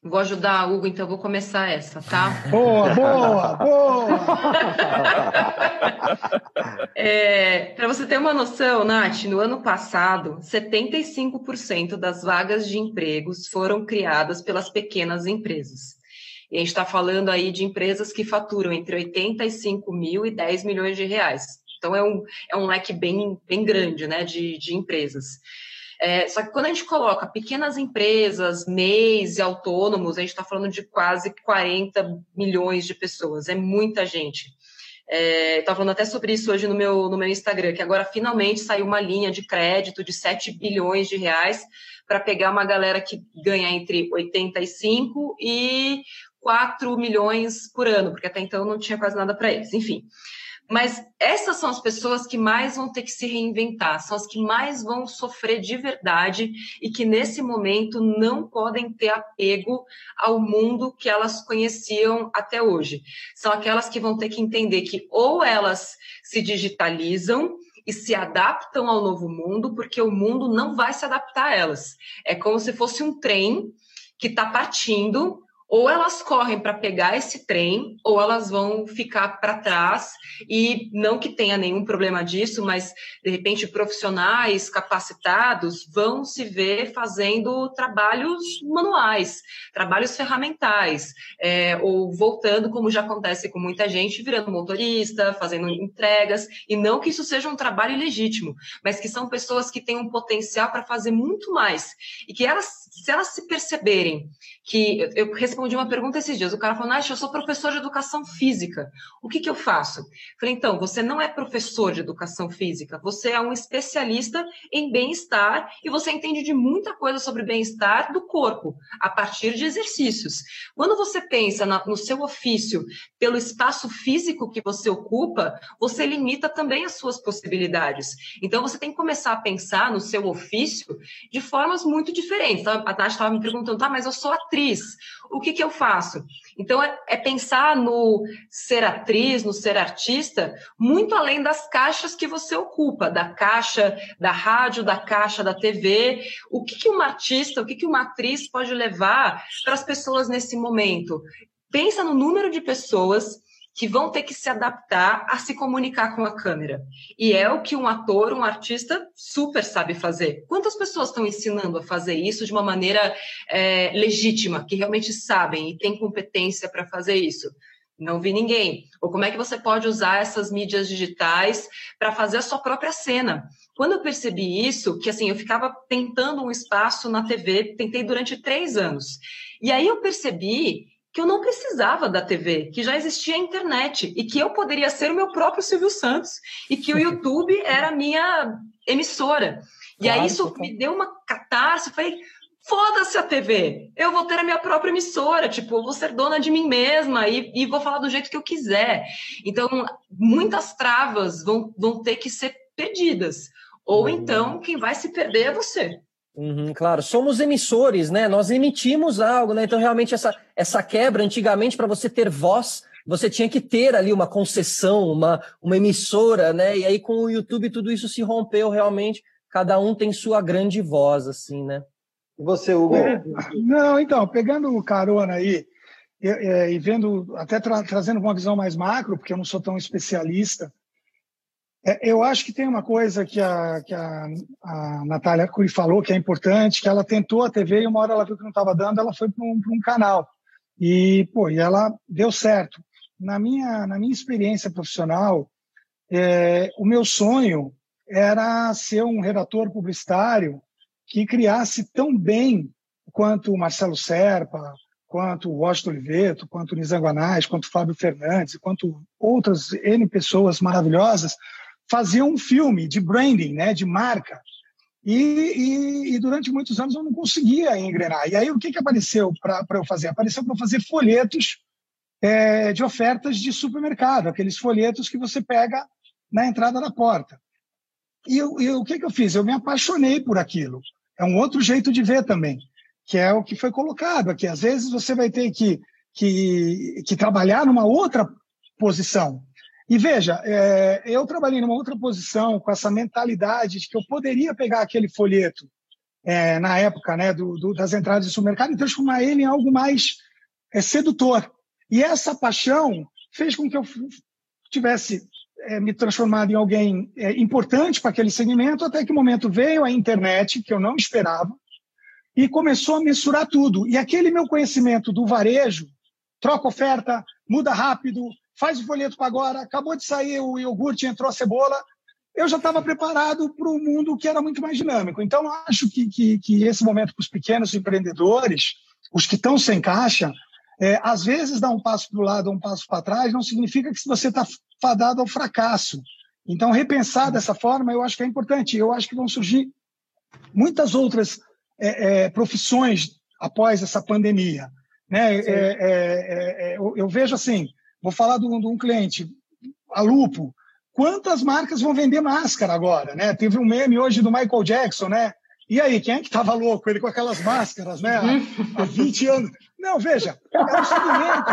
Vou ajudar, Hugo, então vou começar essa, tá? Boa, boa, boa! é, Para você ter uma noção, Nath, no ano passado, 75% das vagas de empregos foram criadas pelas pequenas empresas. E a gente está falando aí de empresas que faturam entre 85 mil e 10 milhões de reais. Então é um, é um leque bem, bem grande né, de, de empresas. É, só que quando a gente coloca pequenas empresas, MEIs e autônomos, a gente está falando de quase 40 milhões de pessoas, é muita gente. É, falando até sobre isso hoje no meu, no meu Instagram, que agora finalmente saiu uma linha de crédito de 7 bilhões de reais para pegar uma galera que ganha entre 85 e 4 milhões por ano, porque até então não tinha quase nada para eles. Enfim. Mas essas são as pessoas que mais vão ter que se reinventar, são as que mais vão sofrer de verdade e que nesse momento não podem ter apego ao mundo que elas conheciam até hoje. São aquelas que vão ter que entender que ou elas se digitalizam e se adaptam ao novo mundo, porque o mundo não vai se adaptar a elas. É como se fosse um trem que está partindo ou elas correm para pegar esse trem, ou elas vão ficar para trás, e não que tenha nenhum problema disso, mas de repente profissionais capacitados vão se ver fazendo trabalhos manuais, trabalhos ferramentais, é, ou voltando, como já acontece com muita gente, virando motorista, fazendo entregas, e não que isso seja um trabalho ilegítimo, mas que são pessoas que têm um potencial para fazer muito mais, e que elas, se elas se perceberem que eu respondi uma pergunta esses dias. O cara falou, Nath, eu sou professor de educação física. O que, que eu faço? Falei, então, você não é professor de educação física, você é um especialista em bem-estar e você entende de muita coisa sobre bem-estar do corpo, a partir de exercícios. Quando você pensa no seu ofício pelo espaço físico que você ocupa, você limita também as suas possibilidades. Então, você tem que começar a pensar no seu ofício de formas muito diferentes. A Nath estava me perguntando, tá, mas eu sou atriz atriz, o que, que eu faço? Então, é, é, pensar no ser atriz, no ser artista, muito além das caixas que você ocupa, da caixa da rádio, da caixa da TV. O que, que uma artista, o que, que uma atriz pode levar para as pessoas nesse momento? Pensa no número de pessoas que vão ter que se adaptar a se comunicar com a câmera. E é o que um ator, um artista super sabe fazer. Quantas pessoas estão ensinando a fazer isso de uma maneira é, legítima, que realmente sabem e têm competência para fazer isso? Não vi ninguém. Ou como é que você pode usar essas mídias digitais para fazer a sua própria cena? Quando eu percebi isso, que assim, eu ficava tentando um espaço na TV, tentei durante três anos. E aí eu percebi que eu não precisava da TV, que já existia a internet e que eu poderia ser o meu próprio Silvio Santos e que o YouTube era a minha emissora. E claro, aí isso me deu uma eu falei, foda-se a TV, eu vou ter a minha própria emissora, tipo, vou ser dona de mim mesma e, e vou falar do jeito que eu quiser. Então, muitas travas vão, vão ter que ser perdidas. Ou uhum. então, quem vai se perder é você. Uhum, claro, somos emissores, né? Nós emitimos algo, né? Então, realmente, essa, essa quebra, antigamente, para você ter voz, você tinha que ter ali uma concessão, uma, uma emissora, né? E aí, com o YouTube, tudo isso se rompeu realmente. Cada um tem sua grande voz, assim, né? E você, Hugo? É, não, então, pegando o carona aí e, é, e vendo, até tra trazendo uma visão mais macro, porque eu não sou tão especialista, eu acho que tem uma coisa que a, que a, a Natália Curi falou que é importante, que ela tentou a TV e uma hora ela viu que não estava dando, ela foi para um, um, canal. E, pô, e ela deu certo. Na minha, na minha experiência profissional, é, o meu sonho era ser um redator publicitário que criasse tão bem quanto o Marcelo Serpa, quanto o Washington Oliveto, quanto o Nizanguanais, quanto o Fábio Fernandes, quanto outras N pessoas maravilhosas, fazia um filme de branding, né, de marca. E, e, e, durante muitos anos eu não conseguia engrenar. E aí o que, que apareceu para eu fazer? Apareceu para fazer folhetos é, de ofertas de supermercado, aqueles folhetos que você pega na entrada da porta. E, e o que, que eu fiz? Eu me apaixonei por aquilo. É um outro jeito de ver também, que é o que foi colocado aqui. Às vezes você vai ter que, que, que trabalhar numa outra posição. E veja, é, eu trabalhei numa outra posição com essa mentalidade de que eu poderia pegar aquele folheto é, na época né, do, do, das entradas de supermercado e transformar ele em algo mais é, sedutor. E essa paixão fez com que eu tivesse é, me transformado em alguém é, importante para aquele segmento, até que o momento veio a internet, que eu não esperava, e começou a mensurar tudo. E aquele meu conhecimento do varejo, troca oferta, muda rápido, faz o folheto para agora, acabou de sair o iogurte, entrou a cebola, eu já estava preparado para um mundo que era muito mais dinâmico. Então, acho que, que, que esse momento para os pequenos empreendedores, os que estão sem caixa, é, às vezes dar um passo para o lado um passo para trás não significa que você está fadado ao fracasso. Então, repensar dessa forma, eu acho que é importante. Eu acho que vão surgir muitas outras é, é, profissões após essa pandemia. Né? É, é, é, eu, eu, vejo assim, vou falar de um, de um cliente, a Lupo, quantas marcas vão vender máscara agora, né? Teve um meme hoje do Michael Jackson, né? E aí, quem é que estava louco? Ele com aquelas máscaras, né? Há, há 20 anos. Não, veja, é um segmento.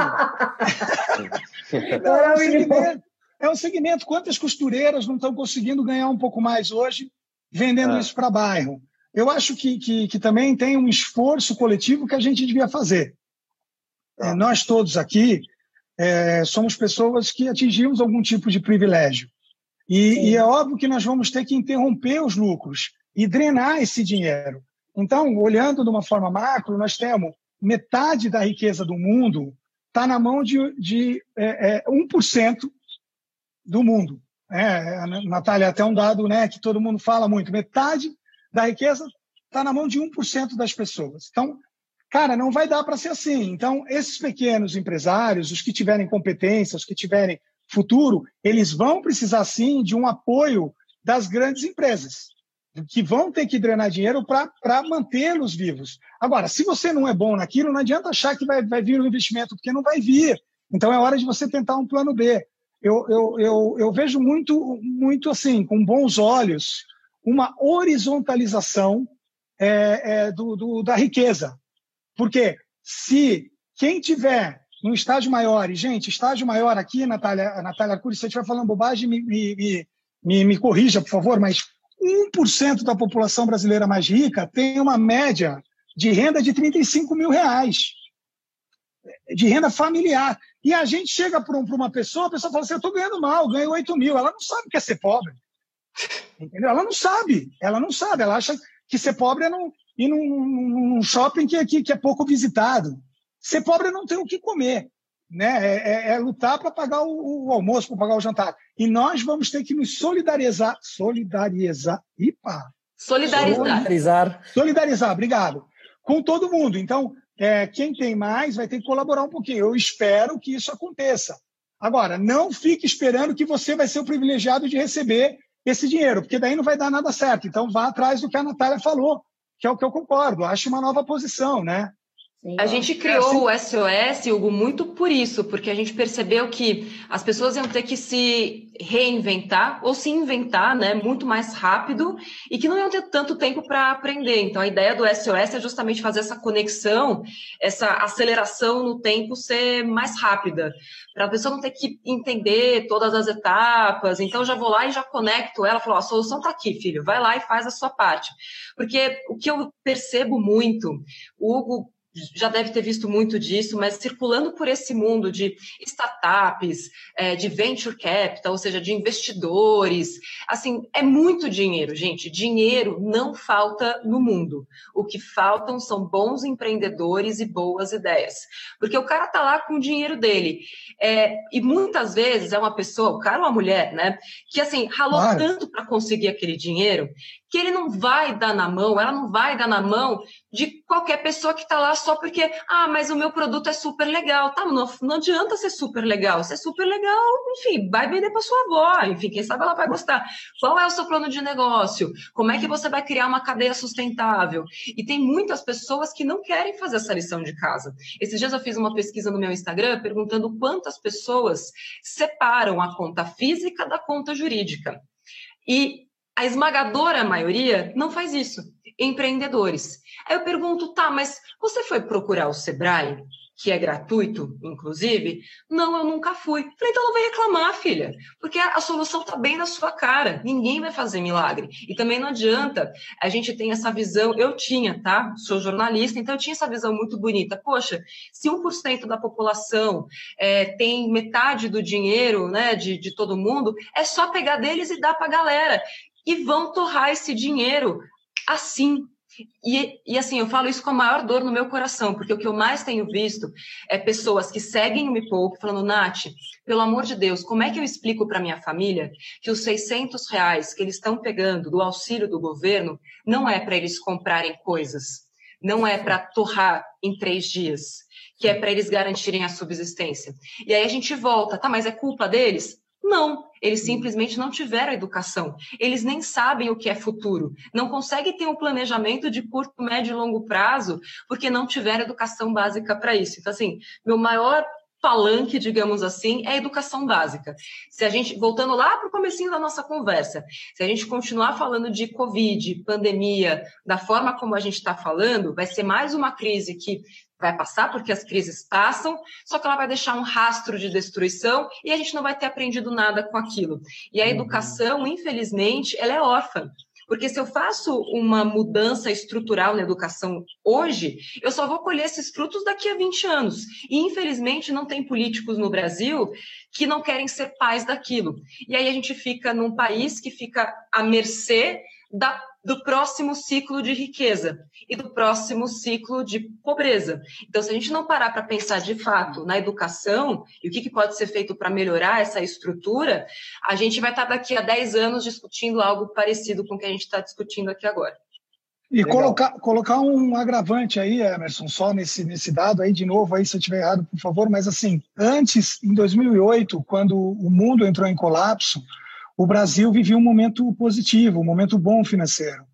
Não, é, um segmento é um segmento. Quantas costureiras não estão conseguindo ganhar um pouco mais hoje vendendo é. isso para bairro? Eu acho que, que, que, também tem um esforço coletivo que a gente devia fazer. É, nós todos aqui é, somos pessoas que atingimos algum tipo de privilégio. E, e, é óbvio que nós vamos ter que interromper os lucros e drenar esse dinheiro. Então, olhando de uma forma macro, nós temos metade da riqueza do mundo está na mão de, de é, é, 1% do mundo. É, Natália, até um dado né, que todo mundo fala muito: metade da riqueza está na mão de 1% das pessoas. Então, cara, não vai dar para ser assim. Então, esses pequenos empresários, os que tiverem competência, os que tiverem futuro, eles vão precisar sim de um apoio das grandes empresas, que vão ter que drenar dinheiro para mantê-los vivos. Agora, se você não é bom naquilo, não adianta achar que vai, vai vir o um investimento, porque não vai vir. Então é hora de você tentar um plano B. Eu, eu, eu, eu vejo muito, muito assim, com bons olhos, uma horizontalização é, é, do, do, da riqueza. Porque se quem tiver num estágio maior, e, gente, estágio maior aqui, Natália, Natália Arcuri, se eu estiver falando bobagem, me, me, me, me corrija, por favor, mas 1% da população brasileira mais rica tem uma média de renda de 35 mil reais, de renda familiar. E a gente chega para um, uma pessoa, a pessoa fala assim, eu estou ganhando mal, ganho 8 mil. Ela não sabe o que é ser pobre. Entendeu? Ela não sabe, ela não sabe, ela acha que ser pobre é não, ir num, num shopping que, que, que é pouco visitado. Ser pobre é não ter o que comer. Né? É, é, é lutar para pagar o, o almoço, para pagar o jantar. E nós vamos ter que nos solidarizar. Solidarizar. Ipa! Solidarizar. Solidarizar, solidarizar obrigado. Com todo mundo. Então, é, quem tem mais vai ter que colaborar um pouquinho. Eu espero que isso aconteça. Agora, não fique esperando que você vai ser o privilegiado de receber esse dinheiro, porque daí não vai dar nada certo. Então, vá atrás do que a Natália falou, que é o que eu concordo. Acho uma nova posição, né? A gente criou o SOS, Hugo, muito por isso, porque a gente percebeu que as pessoas iam ter que se reinventar ou se inventar, né, muito mais rápido e que não iam ter tanto tempo para aprender. Então, a ideia do SOS é justamente fazer essa conexão, essa aceleração no tempo ser mais rápida, para a pessoa não ter que entender todas as etapas. Então, já vou lá e já conecto ela, falo, a solução está aqui, filho, vai lá e faz a sua parte. Porque o que eu percebo muito, o Hugo já deve ter visto muito disso, mas circulando por esse mundo de startups, é, de venture capital, ou seja, de investidores, assim, é muito dinheiro, gente. Dinheiro não falta no mundo. O que faltam são bons empreendedores e boas ideias. Porque o cara tá lá com o dinheiro dele. É, e muitas vezes é uma pessoa, o cara ou a mulher, né, que assim, ralou claro. tanto para conseguir aquele dinheiro que ele não vai dar na mão, ela não vai dar na mão de qualquer pessoa que está lá só porque, ah, mas o meu produto é super legal. Tá, não, não adianta ser super legal. Se é super legal, enfim, vai vender para sua avó, enfim, quem sabe ela vai gostar. Qual é o seu plano de negócio? Como é que você vai criar uma cadeia sustentável? E tem muitas pessoas que não querem fazer essa lição de casa. Esses dias eu fiz uma pesquisa no meu Instagram perguntando quantas pessoas separam a conta física da conta jurídica. E a esmagadora maioria não faz isso. Empreendedores. Aí eu pergunto, tá, mas você foi procurar o Sebrae? que é gratuito, inclusive? Não, eu nunca fui. Falei, então não vai reclamar, filha, porque a, a solução está bem na sua cara. Ninguém vai fazer milagre. E também não adianta. A gente tem essa visão, eu tinha, tá? Sou jornalista, então eu tinha essa visão muito bonita. Poxa, se 1% da população é, tem metade do dinheiro né, de, de todo mundo, é só pegar deles e dar para a galera. E vão torrar esse dinheiro assim, e, e, assim, eu falo isso com a maior dor no meu coração, porque o que eu mais tenho visto é pessoas que seguem o Me Poupe falando, Nath, pelo amor de Deus, como é que eu explico para minha família que os 600 reais que eles estão pegando do auxílio do governo não é para eles comprarem coisas, não é para torrar em três dias, que é para eles garantirem a subsistência. E aí a gente volta, tá, mas é culpa deles? Não, eles simplesmente não tiveram educação. Eles nem sabem o que é futuro. Não conseguem ter um planejamento de curto, médio e longo prazo, porque não tiveram educação básica para isso. Então, assim, meu maior palanque, digamos assim, é a educação básica. Se a gente, voltando lá para o comecinho da nossa conversa, se a gente continuar falando de Covid, pandemia, da forma como a gente está falando, vai ser mais uma crise que vai passar, porque as crises passam, só que ela vai deixar um rastro de destruição e a gente não vai ter aprendido nada com aquilo. E a uhum. educação, infelizmente, ela é órfã. Porque se eu faço uma mudança estrutural na educação hoje, eu só vou colher esses frutos daqui a 20 anos. E, infelizmente, não tem políticos no Brasil que não querem ser pais daquilo. E aí a gente fica num país que fica à mercê da do próximo ciclo de riqueza e do próximo ciclo de pobreza. Então, se a gente não parar para pensar de fato na educação e o que, que pode ser feito para melhorar essa estrutura, a gente vai estar daqui a 10 anos discutindo algo parecido com o que a gente está discutindo aqui agora. E colocar, colocar um agravante aí, Emerson, só nesse, nesse dado aí, de novo, aí, se eu estiver errado, por favor, mas assim, antes, em 2008, quando o mundo entrou em colapso, o Brasil vivia um momento positivo, um momento bom financeiro.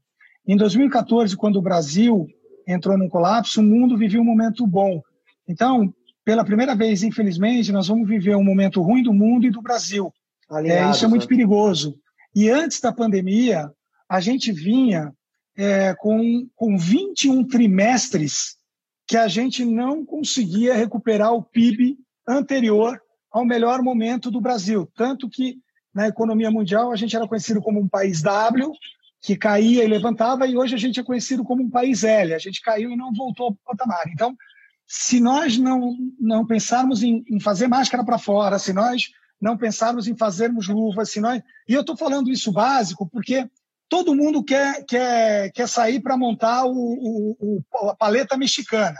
Em 2014, quando o Brasil entrou num colapso, o mundo vivia um momento bom. Então, pela primeira vez, infelizmente, nós vamos viver um momento ruim do mundo e do Brasil. é, isso é muito né? perigoso. E antes da pandemia, a gente vinha é, com, com 21 trimestres que a gente não conseguia recuperar o PIB anterior ao melhor momento do Brasil. Tanto que na economia mundial, a gente era conhecido como um país W, que caía e levantava, e hoje a gente é conhecido como um país L. A gente caiu e não voltou ao patamar. Então, se nós não, não pensarmos em, em fazer máscara para fora, se nós não pensarmos em fazermos luvas, se nós... E eu estou falando isso básico porque todo mundo quer, quer, quer sair para montar o, o, o, a paleta mexicana.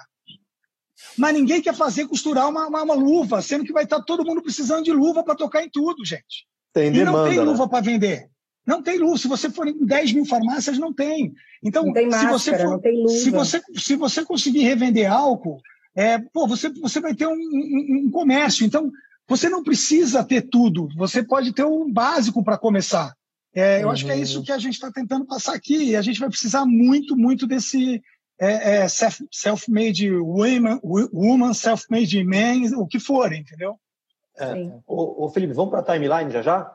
Mas ninguém quer fazer costurar uma, uma, uma luva, sendo que vai estar todo mundo precisando de luva para tocar em tudo, gente. Tem demanda, e não tem né? luva né? para vender. Não tem luva. Se você for em 10 mil farmácias, não tem. Então, não tem máscara, se, você for, se, você, se você conseguir revender álcool, é, pô, você, você vai ter um, um, um comércio. Então, você não precisa ter tudo. Você pode ter um básico para começar. É, eu uhum. acho que é isso que a gente está tentando passar aqui. E a gente vai precisar muito, muito desse é, é, self-made woman, woman self-made man, o que for, entendeu? É. Ô, ô, Felipe, vamos para a timeline já já?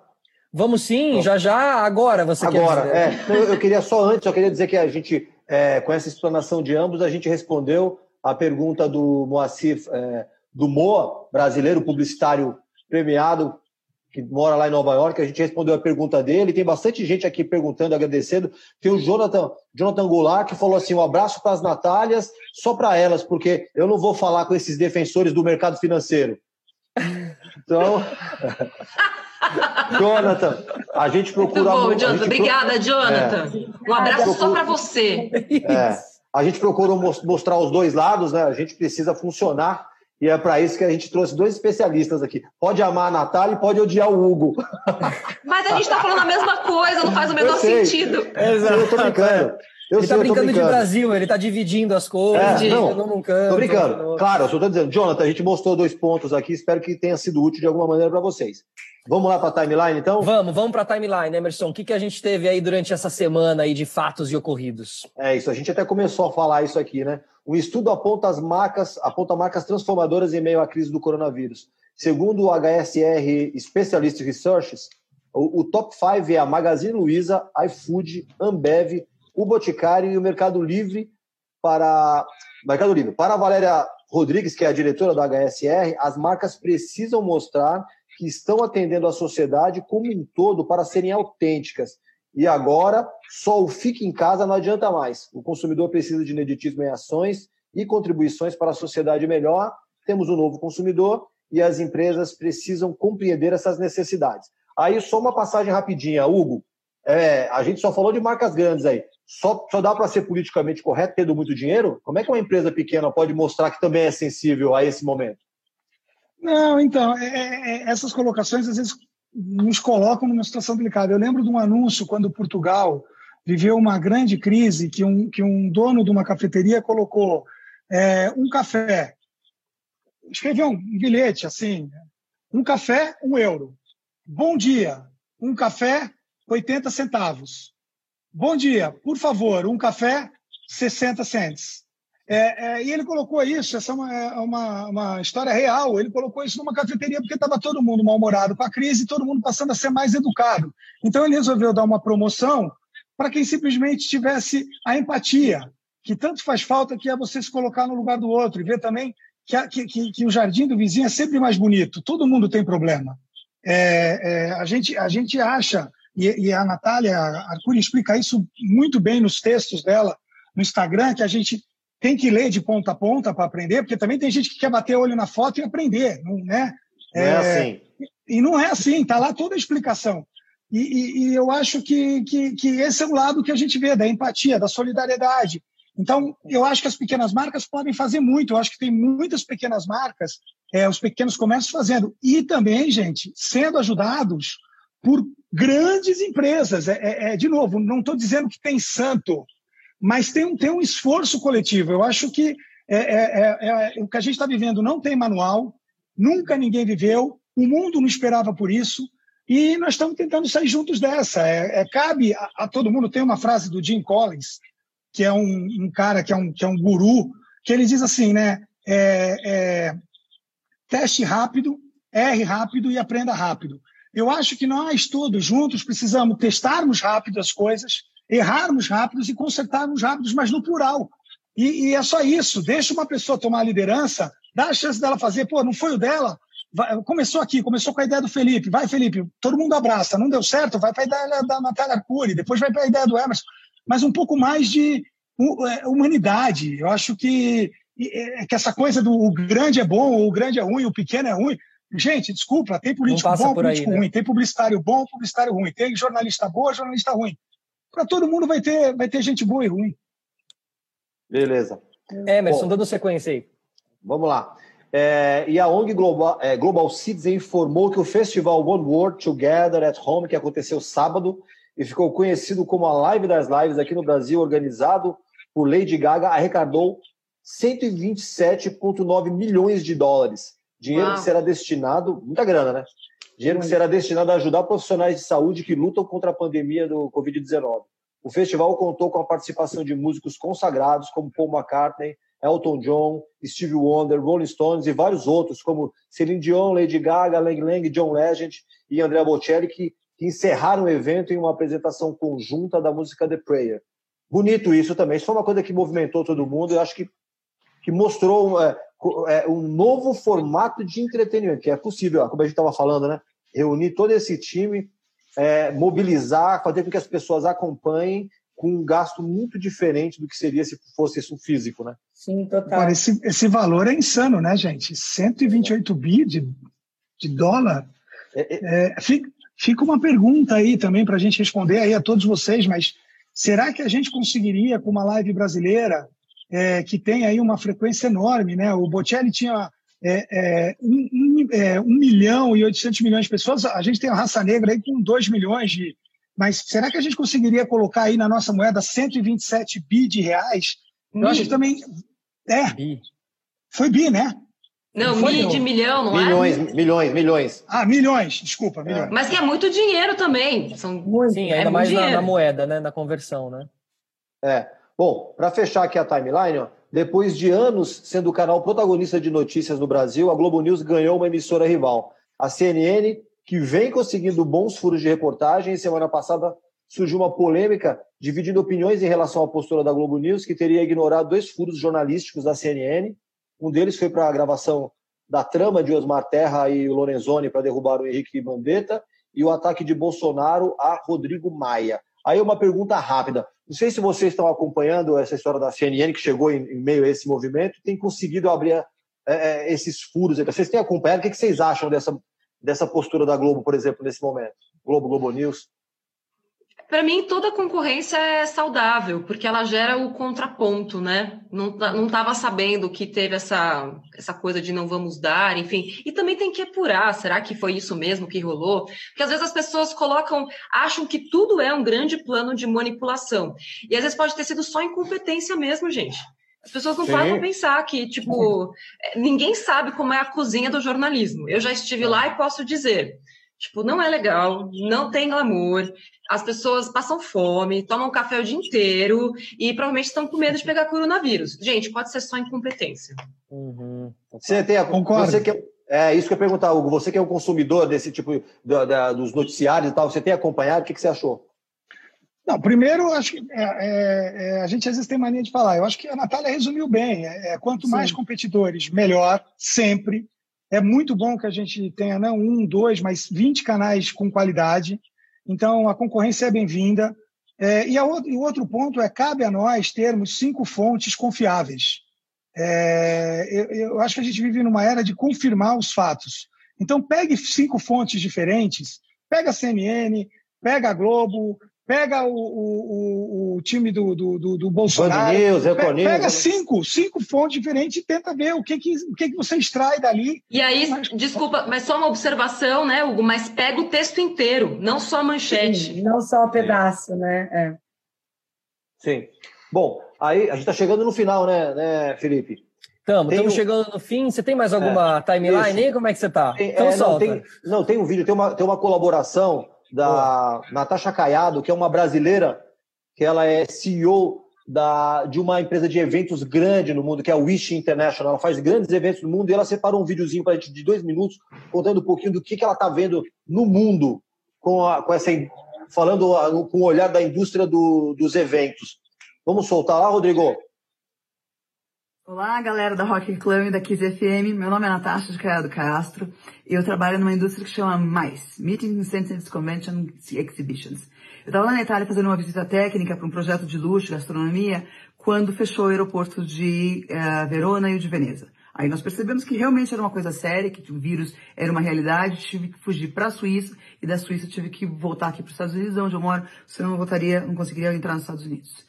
Vamos sim, já já, agora você agora, quer dizer. É. Eu queria só antes, eu queria dizer que a gente, é, com essa explanação de ambos, a gente respondeu a pergunta do Moacir, é, do Moa, brasileiro publicitário premiado, que mora lá em Nova York, a gente respondeu a pergunta dele, tem bastante gente aqui perguntando, agradecendo. Tem o Jonathan, Jonathan Goulart, que falou assim: um abraço para as Natálias, só para elas, porque eu não vou falar com esses defensores do mercado financeiro. Então, Jonathan, a gente procura. Muito bom, Jonathan. Obrigada, pro... Jonathan. É, um abraço procura... só para você. É, a gente procura mostrar os dois lados, né? A gente precisa funcionar. E é para isso que a gente trouxe dois especialistas aqui. Pode amar a Natália e pode odiar o Hugo. Mas a gente está falando a mesma coisa, não faz o menor sentido. Exato. Eu tô brincando. Eu ele sei, tá brincando, brincando, de Brasil, ele tá dividindo as coisas, é, não, num canto. Tô brincando. Claro, eu só tô dizendo, Jonathan, a gente mostrou dois pontos aqui, espero que tenha sido útil de alguma maneira para vocês. Vamos lá para a timeline, então? Vamos, vamos para a timeline, Emerson. O que, que a gente teve aí durante essa semana aí de fatos e ocorridos? É isso, a gente até começou a falar isso aqui, né? Um estudo aponta as marcas, aponta marcas transformadoras em meio à crise do coronavírus. Segundo o HSR Specialist Researches, o, o top 5 é a Magazine Luiza, iFood, Ambev, o Boticário e o Mercado Livre para Mercado Livre. Para a Valéria Rodrigues, que é a diretora da HSR, as marcas precisam mostrar que estão atendendo a sociedade como um todo para serem autênticas. E agora, só o fique em casa não adianta mais. O consumidor precisa de ineditismo em ações e contribuições para a sociedade melhor. Temos um novo consumidor e as empresas precisam compreender essas necessidades. Aí, só uma passagem rapidinha, Hugo. É, a gente só falou de marcas grandes aí. Só, só dá para ser politicamente correto tendo muito dinheiro? Como é que uma empresa pequena pode mostrar que também é sensível a esse momento? Não, então, é, é, é essas colocações às vezes nos colocam numa situação delicada. Eu lembro de um anúncio quando Portugal viveu uma grande crise que um, que um dono de uma cafeteria colocou é, um café, escreveu um bilhete assim, um café, um euro. Bom dia, um café, 80 centavos. Bom dia, por favor, um café, 60 cents. É, é, e ele colocou isso, essa é uma, é uma, uma, história real. Ele colocou isso numa cafeteria porque estava todo mundo mal-humorado com a crise e todo mundo passando a ser mais educado. Então ele resolveu dar uma promoção para quem simplesmente tivesse a empatia, que tanto faz falta que é você se colocar no lugar do outro e ver também que, a, que, que, que o jardim do vizinho é sempre mais bonito. Todo mundo tem problema. É, é, a, gente, a gente acha, e, e a Natália Arcuri explica isso muito bem nos textos dela no Instagram, que a gente tem que ler de ponta a ponta para aprender, porque também tem gente que quer bater o olho na foto e aprender, não, né? Não é, é assim. E não é assim, está lá toda a explicação. E, e, e, eu acho que, que, que esse é o lado que a gente vê, da empatia, da solidariedade. Então, eu acho que as pequenas marcas podem fazer muito. Eu acho que tem muitas pequenas marcas, é, os pequenos comércios fazendo. E também, gente, sendo ajudados por grandes empresas. É, é, é de novo, não estou dizendo que tem santo, mas tem um, tem um esforço coletivo. Eu acho que é, é, é, é o que a gente está vivendo não tem manual, nunca ninguém viveu, o mundo não esperava por isso, e nós estamos tentando sair juntos dessa. Cabe a, a, todo mundo. Tem uma frase do Jim Collins, que é um, um, cara que é um, que é um guru, que ele diz assim, né? Teste rápido, erre rápido e aprenda rápido. Eu acho que nós todos juntos precisamos testarmos rápido as coisas, errarmos rápidos e consertarmos rápidos, mas no plural. E, e, é só isso. Deixa uma pessoa tomar a liderança, dá a chance dela fazer. Pô, não foi o dela? Vai, começou aqui, começou com a ideia do Felipe. Vai, Felipe, todo mundo abraça. Não deu certo, vai para a ideia da Natália Arcuri, depois vai para a ideia do Emerson. Mas um pouco mais de é, humanidade. Eu acho que, é, que essa coisa do o grande é bom, o grande é ruim, o pequeno é ruim. Gente, desculpa, tem político bom, político aí, né? ruim, tem publicitário bom, publicitário ruim, tem jornalista bom, jornalista ruim para todo mundo vai ter, vai ter gente boa e ruim. Beleza. Emerson, Bom, dando sequência aí. Vamos lá. É, e a ONG Global, é, Global Citizen informou que o festival One World Together at Home, que aconteceu sábado e ficou conhecido como a Live das Lives aqui no Brasil, organizado por Lady Gaga, arrecadou 127,9 milhões de dólares. Dinheiro Uau. que será destinado, muita grana, né? Dinheiro que será destinado a ajudar profissionais de saúde que lutam contra a pandemia do Covid-19. O festival contou com a participação de músicos consagrados como Paul McCartney, Elton John, Stevie Wonder, Rolling Stones e vários outros, como Celine Dion, Lady Gaga, Lang Lang, John Legend e Andrea Bocelli, que, que encerraram o evento em uma apresentação conjunta da música The Prayer. Bonito isso também. Isso foi uma coisa que movimentou todo mundo. Eu acho que, que mostrou é, é, um novo formato de entretenimento, que é possível, como a gente estava falando, né? Reunir todo esse time, é, mobilizar, fazer com que as pessoas acompanhem com um gasto muito diferente do que seria se fosse isso físico, né? Sim, total. Agora, esse, esse valor é insano, né, gente? 128 bi de, de dólar. É, é... É, fica, fica uma pergunta aí também para a gente responder aí a todos vocês, mas será que a gente conseguiria, com uma live brasileira, é, que tem aí uma frequência enorme, né? O Bocelli tinha é, é, um, um, é, 1 milhão e 800 milhões de pessoas, a gente tem a raça negra aí com 2 milhões de. Mas será que a gente conseguiria colocar aí na nossa moeda 127 bi de reais? Eu acho que também. É. Bi. Foi bi, né? Não, não mi de milhão, não milhões, é? Milhões, milhões, milhões. Ah, milhões, desculpa, milhões. Mas que é muito dinheiro também. São... Sim, ainda é mais na, na, moeda, né? Na conversão, né? É. Bom, para fechar aqui a timeline, ó, depois de anos sendo o canal protagonista de notícias no Brasil, a Globo News ganhou uma emissora rival, a CNN, que vem conseguindo bons furos de reportagem. E semana passada surgiu uma polêmica dividindo opiniões em relação à postura da Globo News, que teria ignorado dois furos jornalísticos da CNN. Um deles foi para a gravação da trama de Osmar Terra e Lorenzoni para derrubar o Henrique Mandetta e o ataque de Bolsonaro a Rodrigo Maia. Aí uma pergunta rápida. Não sei se vocês estão acompanhando essa história da CNN que chegou em, em meio a esse movimento, tem conseguido abrir é, é esses furos. Vocês têm acompanhado? O que vocês acham dessa, dessa postura da Globo, por exemplo, nesse momento? Globo, Globo News? Para mim, toda concorrência é saudável, porque ela gera o contraponto, né? Não, não estava sabendo que teve essa, essa coisa de não vamos dar, enfim. E também tem que apurar, será que foi isso mesmo que rolou? Porque às vezes as pessoas colocam, acham que tudo é um grande plano de manipulação. E às vezes pode ter sido só incompetência mesmo, gente. As pessoas não param para pensar que, tipo, ninguém sabe como é a cozinha do jornalismo. Eu já estive lá e posso dizer. Tipo, não é legal, não tem glamour, as pessoas passam fome, tomam café o dia inteiro e provavelmente estão com medo de pegar coronavírus. Gente, pode ser só incompetência. Uhum. Você tem a, Concordo. Você que é, é, isso que eu ia perguntar, Hugo. Você que é um consumidor desse tipo da, da, dos noticiários e tal, você tem acompanhado? O que, que você achou? Não, primeiro, acho que é, é, é, a gente às vezes tem mania de falar. Eu acho que a Natália resumiu bem. É, é quanto mais Sim. competidores, melhor, sempre. É muito bom que a gente tenha não um, dois, mas 20 canais com qualidade. Então, a concorrência é bem-vinda. É, e, o, e, o outro ponto é: cabe a nós termos cinco fontes confiáveis. É, eu, eu, acho que a gente vive numa era de confirmar os fatos. Então, pegue cinco fontes diferentes, pega a CNN, pega a Globo, pega o, o, o time do, do, do, do Bolsonaro, News, pega, pega cinco, cinco fontes diferentes e tenta ver o que, que, o que, que você extrai dali. E aí, mas, desculpa, mas só uma observação, né, Hugo? Mas pega o texto inteiro, não só a manchete. Sim, não só o pedaço, Sim. né? É. Sim. Bom, aí a gente está chegando no final, né, né Felipe? Estamos, estamos um... chegando no fim. Você tem mais alguma é, timeline aí? Como é que você está? Então é, Não tem, não, tem um vídeo, tem uma, tem uma colaboração da oh. Natasha Caiado, que é uma brasileira, que ela é CEO da, de uma empresa de eventos grande no mundo, que é a Wish International. Ela faz grandes eventos no mundo e ela separou um videozinho para a gente de dois minutos, contando um pouquinho do que, que ela está vendo no mundo com, a, com essa falando a, com o olhar da indústria do, dos eventos. Vamos soltar lá, Rodrigo? Olá, galera da Rock Club da Kiss FM. Meu nome é Natasha de Caiado Castro. Eu trabalho numa indústria que chama MICE, Meeting Incentives Convention Exhibitions. Eu estava lá na Itália fazendo uma visita técnica para um projeto de luxo, gastronomia, quando fechou o aeroporto de uh, Verona e o de Veneza. Aí nós percebemos que realmente era uma coisa séria, que o vírus era uma realidade, tive que fugir para a Suíça e da Suíça tive que voltar aqui para os Estados Unidos, onde eu moro, senão não voltaria, não conseguiria entrar nos Estados Unidos.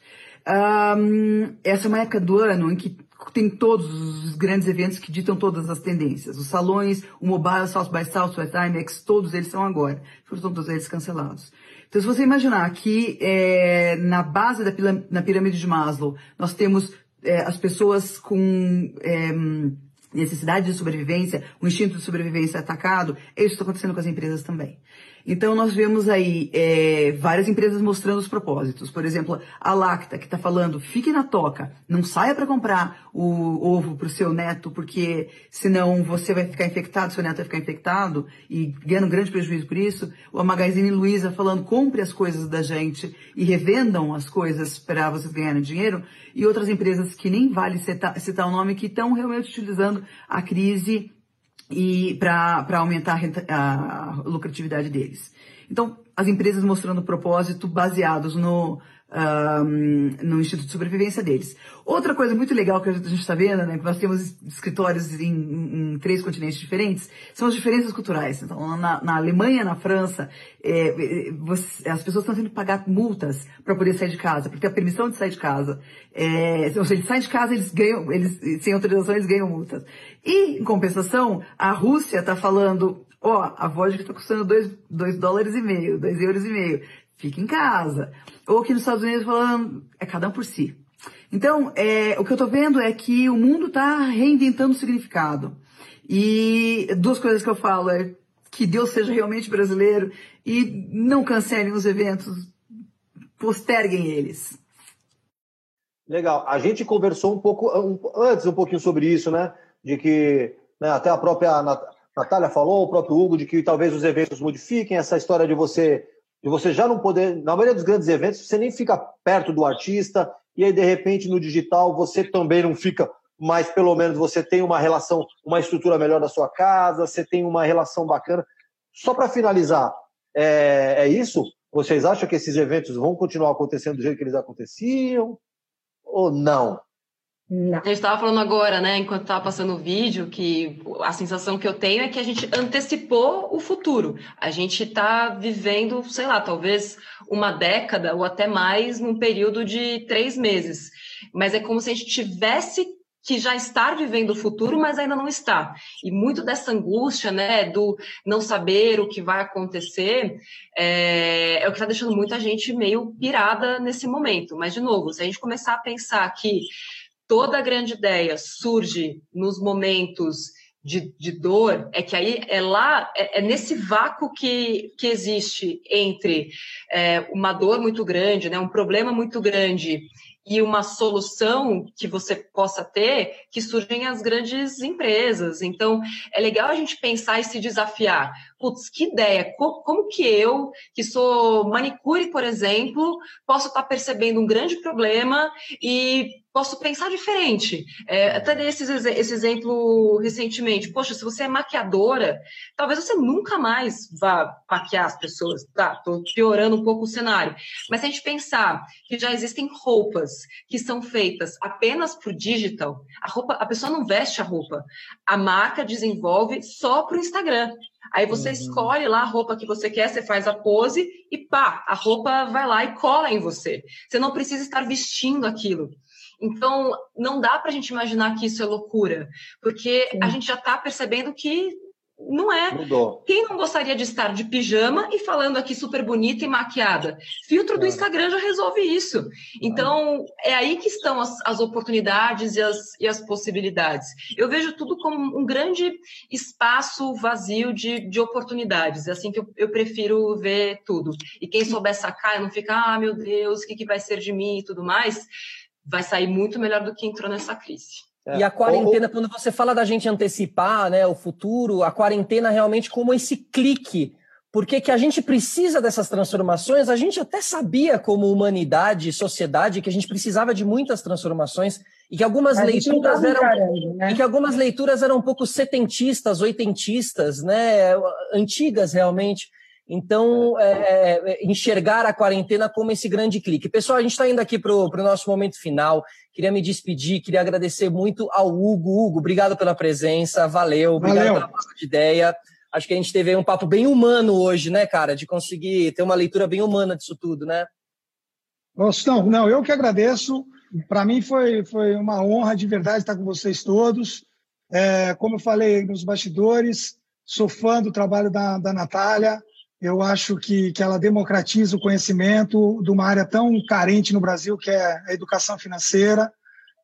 Um, essa é uma época do ano em que tem todos os grandes eventos que ditam todas as tendências. Os salões, o Mobile, South by Southwest, IMAX, todos eles são agora. Foram todos eles cancelados. Então, se você imaginar que é, na base da na pirâmide de Maslow, nós temos é, as pessoas com é, necessidade de sobrevivência, o instinto de sobrevivência atacado, isso está acontecendo com as empresas também. Então, nós vemos aí é, várias empresas mostrando os propósitos. Por exemplo, a Lacta, que está falando, fique na toca, não saia para comprar o ovo para o seu neto, porque senão você vai ficar infectado, seu neto vai ficar infectado, e ganhando um grande prejuízo por isso. O Magazine Luiza falando, compre as coisas da gente e revendam as coisas para vocês ganharem dinheiro. E outras empresas que nem vale citar, citar o nome, que estão realmente utilizando a crise e para aumentar a, a lucratividade deles. Então, as empresas mostrando propósito baseados no, um, no Instituto de Sobrevivência deles. Outra coisa muito legal que a gente está vendo, né, que nós temos escritórios em, em, três continentes diferentes, são as diferenças culturais. Então, na, na Alemanha, na França, é, é você, as pessoas estão tendo que pagar multas para poder sair de casa, para ter a permissão de sair de casa. É, ou seja, eles saem de casa, eles ganham, eles, sem autorização, eles ganham multas. E, em compensação, a Rússia está falando, ó, oh, a vodka está custando 2 dólares e meio, 2 euros e meio fica em casa. Ou aqui nos Estados Unidos falando, é cada um por si. Então, é, o que eu estou vendo é que o mundo está reinventando o significado. E duas coisas que eu falo é que Deus seja realmente brasileiro e não cancelem os eventos, posterguem eles. Legal. A gente conversou um pouco antes um pouquinho sobre isso, né? De que né, até a própria Natália falou, o próprio Hugo, de que talvez os eventos modifiquem essa história de você de você já não poder, na maioria dos grandes eventos, você nem fica perto do artista, e aí, de repente, no digital, você também não fica mas pelo menos você tem uma relação, uma estrutura melhor da sua casa, você tem uma relação bacana. Só para finalizar, é, é, isso? Vocês acham que esses eventos vão continuar acontecendo do jeito que eles aconteciam? Ou não? Não. A gente estava falando agora, né, enquanto estava passando o vídeo, que a sensação que eu tenho é que a gente antecipou o futuro. A gente está vivendo, sei lá, talvez uma década ou até mais num período de três meses. Mas é como se a gente tivesse que já estar vivendo o futuro, mas ainda não está. E muito dessa angústia, né, do não saber o que vai acontecer, é, é o que está deixando muita gente meio pirada nesse momento. Mas, de novo, se a gente começar a pensar que toda grande ideia surge nos momentos de, de, dor, é que aí é lá, é, é, nesse vácuo que, que existe entre é, uma dor muito grande, né, um problema muito grande e uma solução que você possa ter, que surgem as grandes empresas. Então, é legal a gente pensar e se desafiar. Putz, que ideia! Como que eu, que sou manicure, por exemplo, posso estar percebendo um grande problema e posso pensar diferente. É, até dei esse, esse exemplo recentemente. Poxa, se você é maquiadora, talvez você nunca mais vá maquiar as pessoas. Tá, tô piorando um pouco o cenário. Mas se a gente pensar que já existem roupas que são feitas apenas por digital, a roupa, a pessoa não veste a roupa. A marca desenvolve só para o Instagram. Aí você uhum. escolhe lá a roupa que você quer, você faz a pose e pá, a roupa vai lá e cola em você. Você não precisa estar vestindo aquilo. Então, não dá para a gente imaginar que isso é loucura, porque Sim. a gente já está percebendo que não é. Mudou. Quem não gostaria de estar de pijama e falando aqui super bonita e maquiada? Filtro do é. Instagram já resolve isso. Então, é aí que estão as, as oportunidades e as, e as possibilidades. Eu vejo tudo como um grande espaço vazio de, de oportunidades. É assim que eu, eu prefiro ver tudo. E quem souber sacar e não ficar, ah, meu Deus, o que, que vai ser de mim e tudo mais, vai sair muito melhor do que entrou nessa crise. E a quarentena, quando você fala da gente antecipar né, o futuro, a quarentena realmente como esse clique. Porque que a gente precisa dessas transformações, a gente até sabia como humanidade, sociedade, que a gente precisava de muitas transformações e que algumas leituras eram encarando, né? e que algumas leituras eram um pouco setentistas, oitentistas, né, antigas realmente. Então, é, é, é, enxergar a quarentena como esse grande clique. Pessoal, a gente está indo aqui para o nosso momento final. Queria me despedir, queria agradecer muito ao Hugo. Hugo, obrigado pela presença, valeu, obrigado valeu. pela de ideia. Acho que a gente teve um papo bem humano hoje, né, cara? De conseguir ter uma leitura bem humana disso tudo, né? Não, não, eu que agradeço. Para mim foi, foi uma honra de verdade estar com vocês todos. É, como eu falei nos bastidores, sou fã do trabalho da, da Natália. Eu acho que, que ela democratiza o conhecimento de uma área tão carente no Brasil, que é a educação financeira.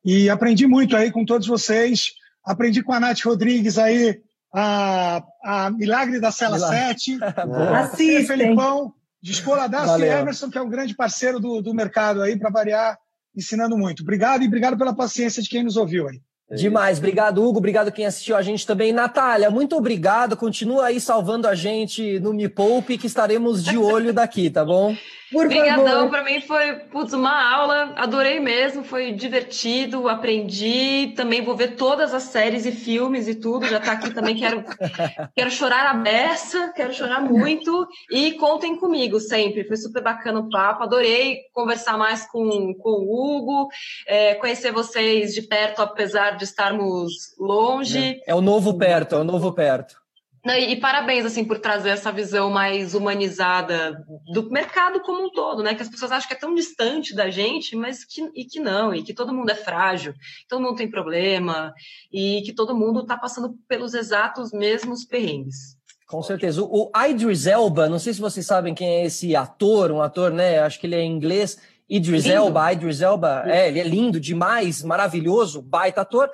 E aprendi muito aí com todos vocês. Aprendi com a Nath Rodrigues aí a, a Milagre da Cela Milagre. 7. Assistem. Felipão, de Escola da Emerson, que é um grande parceiro do, do mercado aí, para variar, ensinando muito. Obrigado e obrigado pela paciência de quem nos ouviu aí. É Demais. Obrigado, Hugo. Obrigado quem assistiu a gente também. Natália, muito obrigado. Continua aí salvando a gente no Me Poupe, que estaremos de olho daqui, tá bom? Por Obrigadão, para mim foi putz, uma aula, adorei mesmo, foi divertido, aprendi, também vou ver todas as séries e filmes e tudo, já tá aqui também, quero, quero chorar a beça, quero chorar muito, e contem comigo sempre, foi super bacana o papo, adorei conversar mais com, com o Hugo, é, conhecer vocês de perto, apesar de estarmos longe. É, é o novo perto, é o novo perto. E, parabéns assim por trazer essa visão mais humanizada do mercado como um todo, né? Que as pessoas acham que é tão distante da gente, mas que, e que não, e que todo mundo é frágil, todo mundo tem problema e que todo mundo está passando pelos exatos mesmos perrengues. Com certeza. O, o Idris Elba, não sei se vocês sabem quem é esse ator, um ator, né? Acho que ele é inglês. Idris lindo. Elba, Idris Elba, é, ele é lindo demais, maravilhoso, baita ator.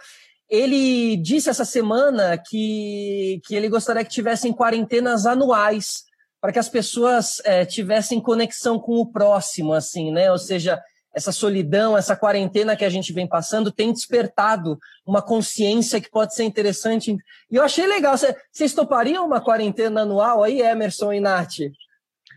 Ele disse essa semana que, que ele gostaria que tivessem quarentenas anuais para que as pessoas é, tivessem conexão com o próximo, assim, né? Ou seja, essa solidão, essa quarentena que a gente vem passando tem despertado uma consciência que pode ser interessante. E eu achei legal. Vocês topariam uma quarentena anual aí, Emerson e Nath?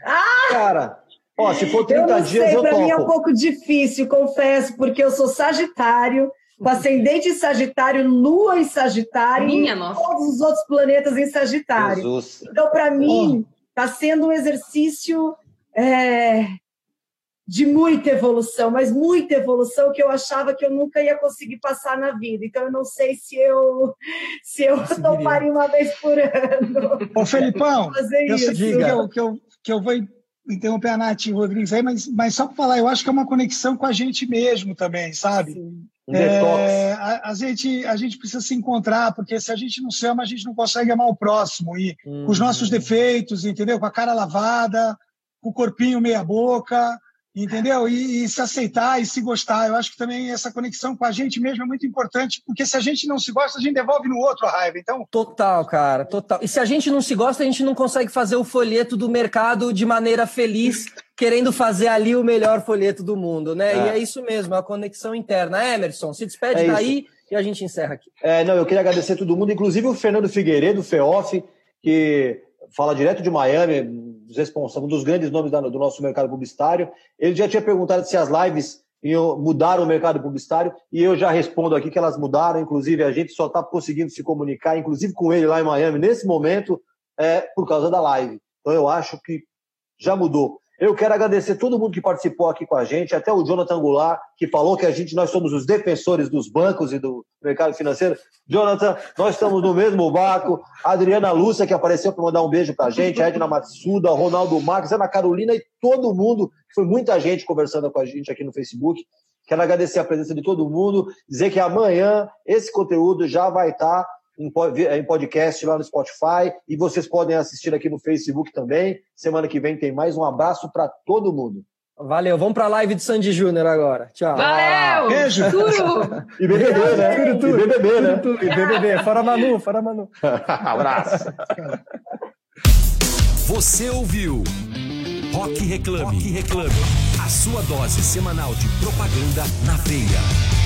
Ah! Cara, ó, se for 30 eu não dias, sei, eu pra topo. mim é um pouco difícil, confesso, porque eu sou sagitário com ascendente em Sagitário, Lua em Sagitário, Minha e nossa. todos os outros planetas em Sagitário. Jesus. Então, para mim, está sendo um exercício é, de muita evolução, mas muita evolução que eu achava que eu nunca ia conseguir passar na vida. Então, eu não sei se eu se eu toparia uma vez por ano. Ô, Felipão, fazer eu sei isso. que eu, que, eu, que eu vou interromper a Nath Rodrigues aí, mas, mas só para falar, eu acho que é uma conexão com a gente mesmo também, sabe? Um detox. É, a, a gente, a gente precisa se encontrar, porque se a gente não se ama, a gente não consegue amar o próximo. E com os nossos defeitos, entendeu? Com a cara lavada, com o corpinho meia-boca, entendeu? E, e se aceitar e se gostar. Eu acho que também essa conexão com a gente mesmo é muito importante, porque se a gente não se gosta, a gente devolve no outro a raiva. Então, Total, cara, total. E se a gente não se gosta, a gente não consegue fazer o folheto do mercado de maneira feliz, querendo fazer ali o melhor folheto do mundo, né? É. E é isso mesmo, é a conexão interna. Emerson, se despede É isso. daí e a gente encerra aqui. É, não, eu queria agradecer a todo mundo, inclusive o Fernando Figueiredo, FEOF, que fala direto de Miami, um dos grandes nomes do nosso mercado publicitário. Ele já tinha perguntado se as lives mudaram o mercado publicitário, e eu já respondo aqui que elas mudaram, inclusive a gente só está conseguindo se comunicar, inclusive com ele lá em Miami, nesse momento, é, por causa da live. Então eu acho que já mudou. Eu quero agradecer todo mundo que participou aqui com a gente, até o Jonathan Goulart, que falou que a gente, nós somos os defensores dos bancos e do mercado financeiro. Jonathan, nós estamos no mesmo barco. A Adriana Lúcia, que apareceu para mandar um beijo para a gente, a Edna Matsuda, Ronaldo Marques, Ana Carolina e todo mundo, foi muita gente conversando com a gente aqui no Facebook. Quero agradecer a presença de todo mundo, dizer que amanhã esse conteúdo já vai estar em po- em podcast lá no Spotify e vocês podem assistir aqui no Facebook também. Semana que vem tem mais um abraço para todo mundo. Valeu, vamos pra live de Sandy Júnior agora. Tchau. Valeu! beijo. Turo! E BBB, né? Tudo, tudo. E BBB, né? Tudo, tudo. E BBB, fora Manu, fora Manu. abraço. Você ouviu Rock Reclame. Rock Reclame. A sua dose semanal de propaganda na veia.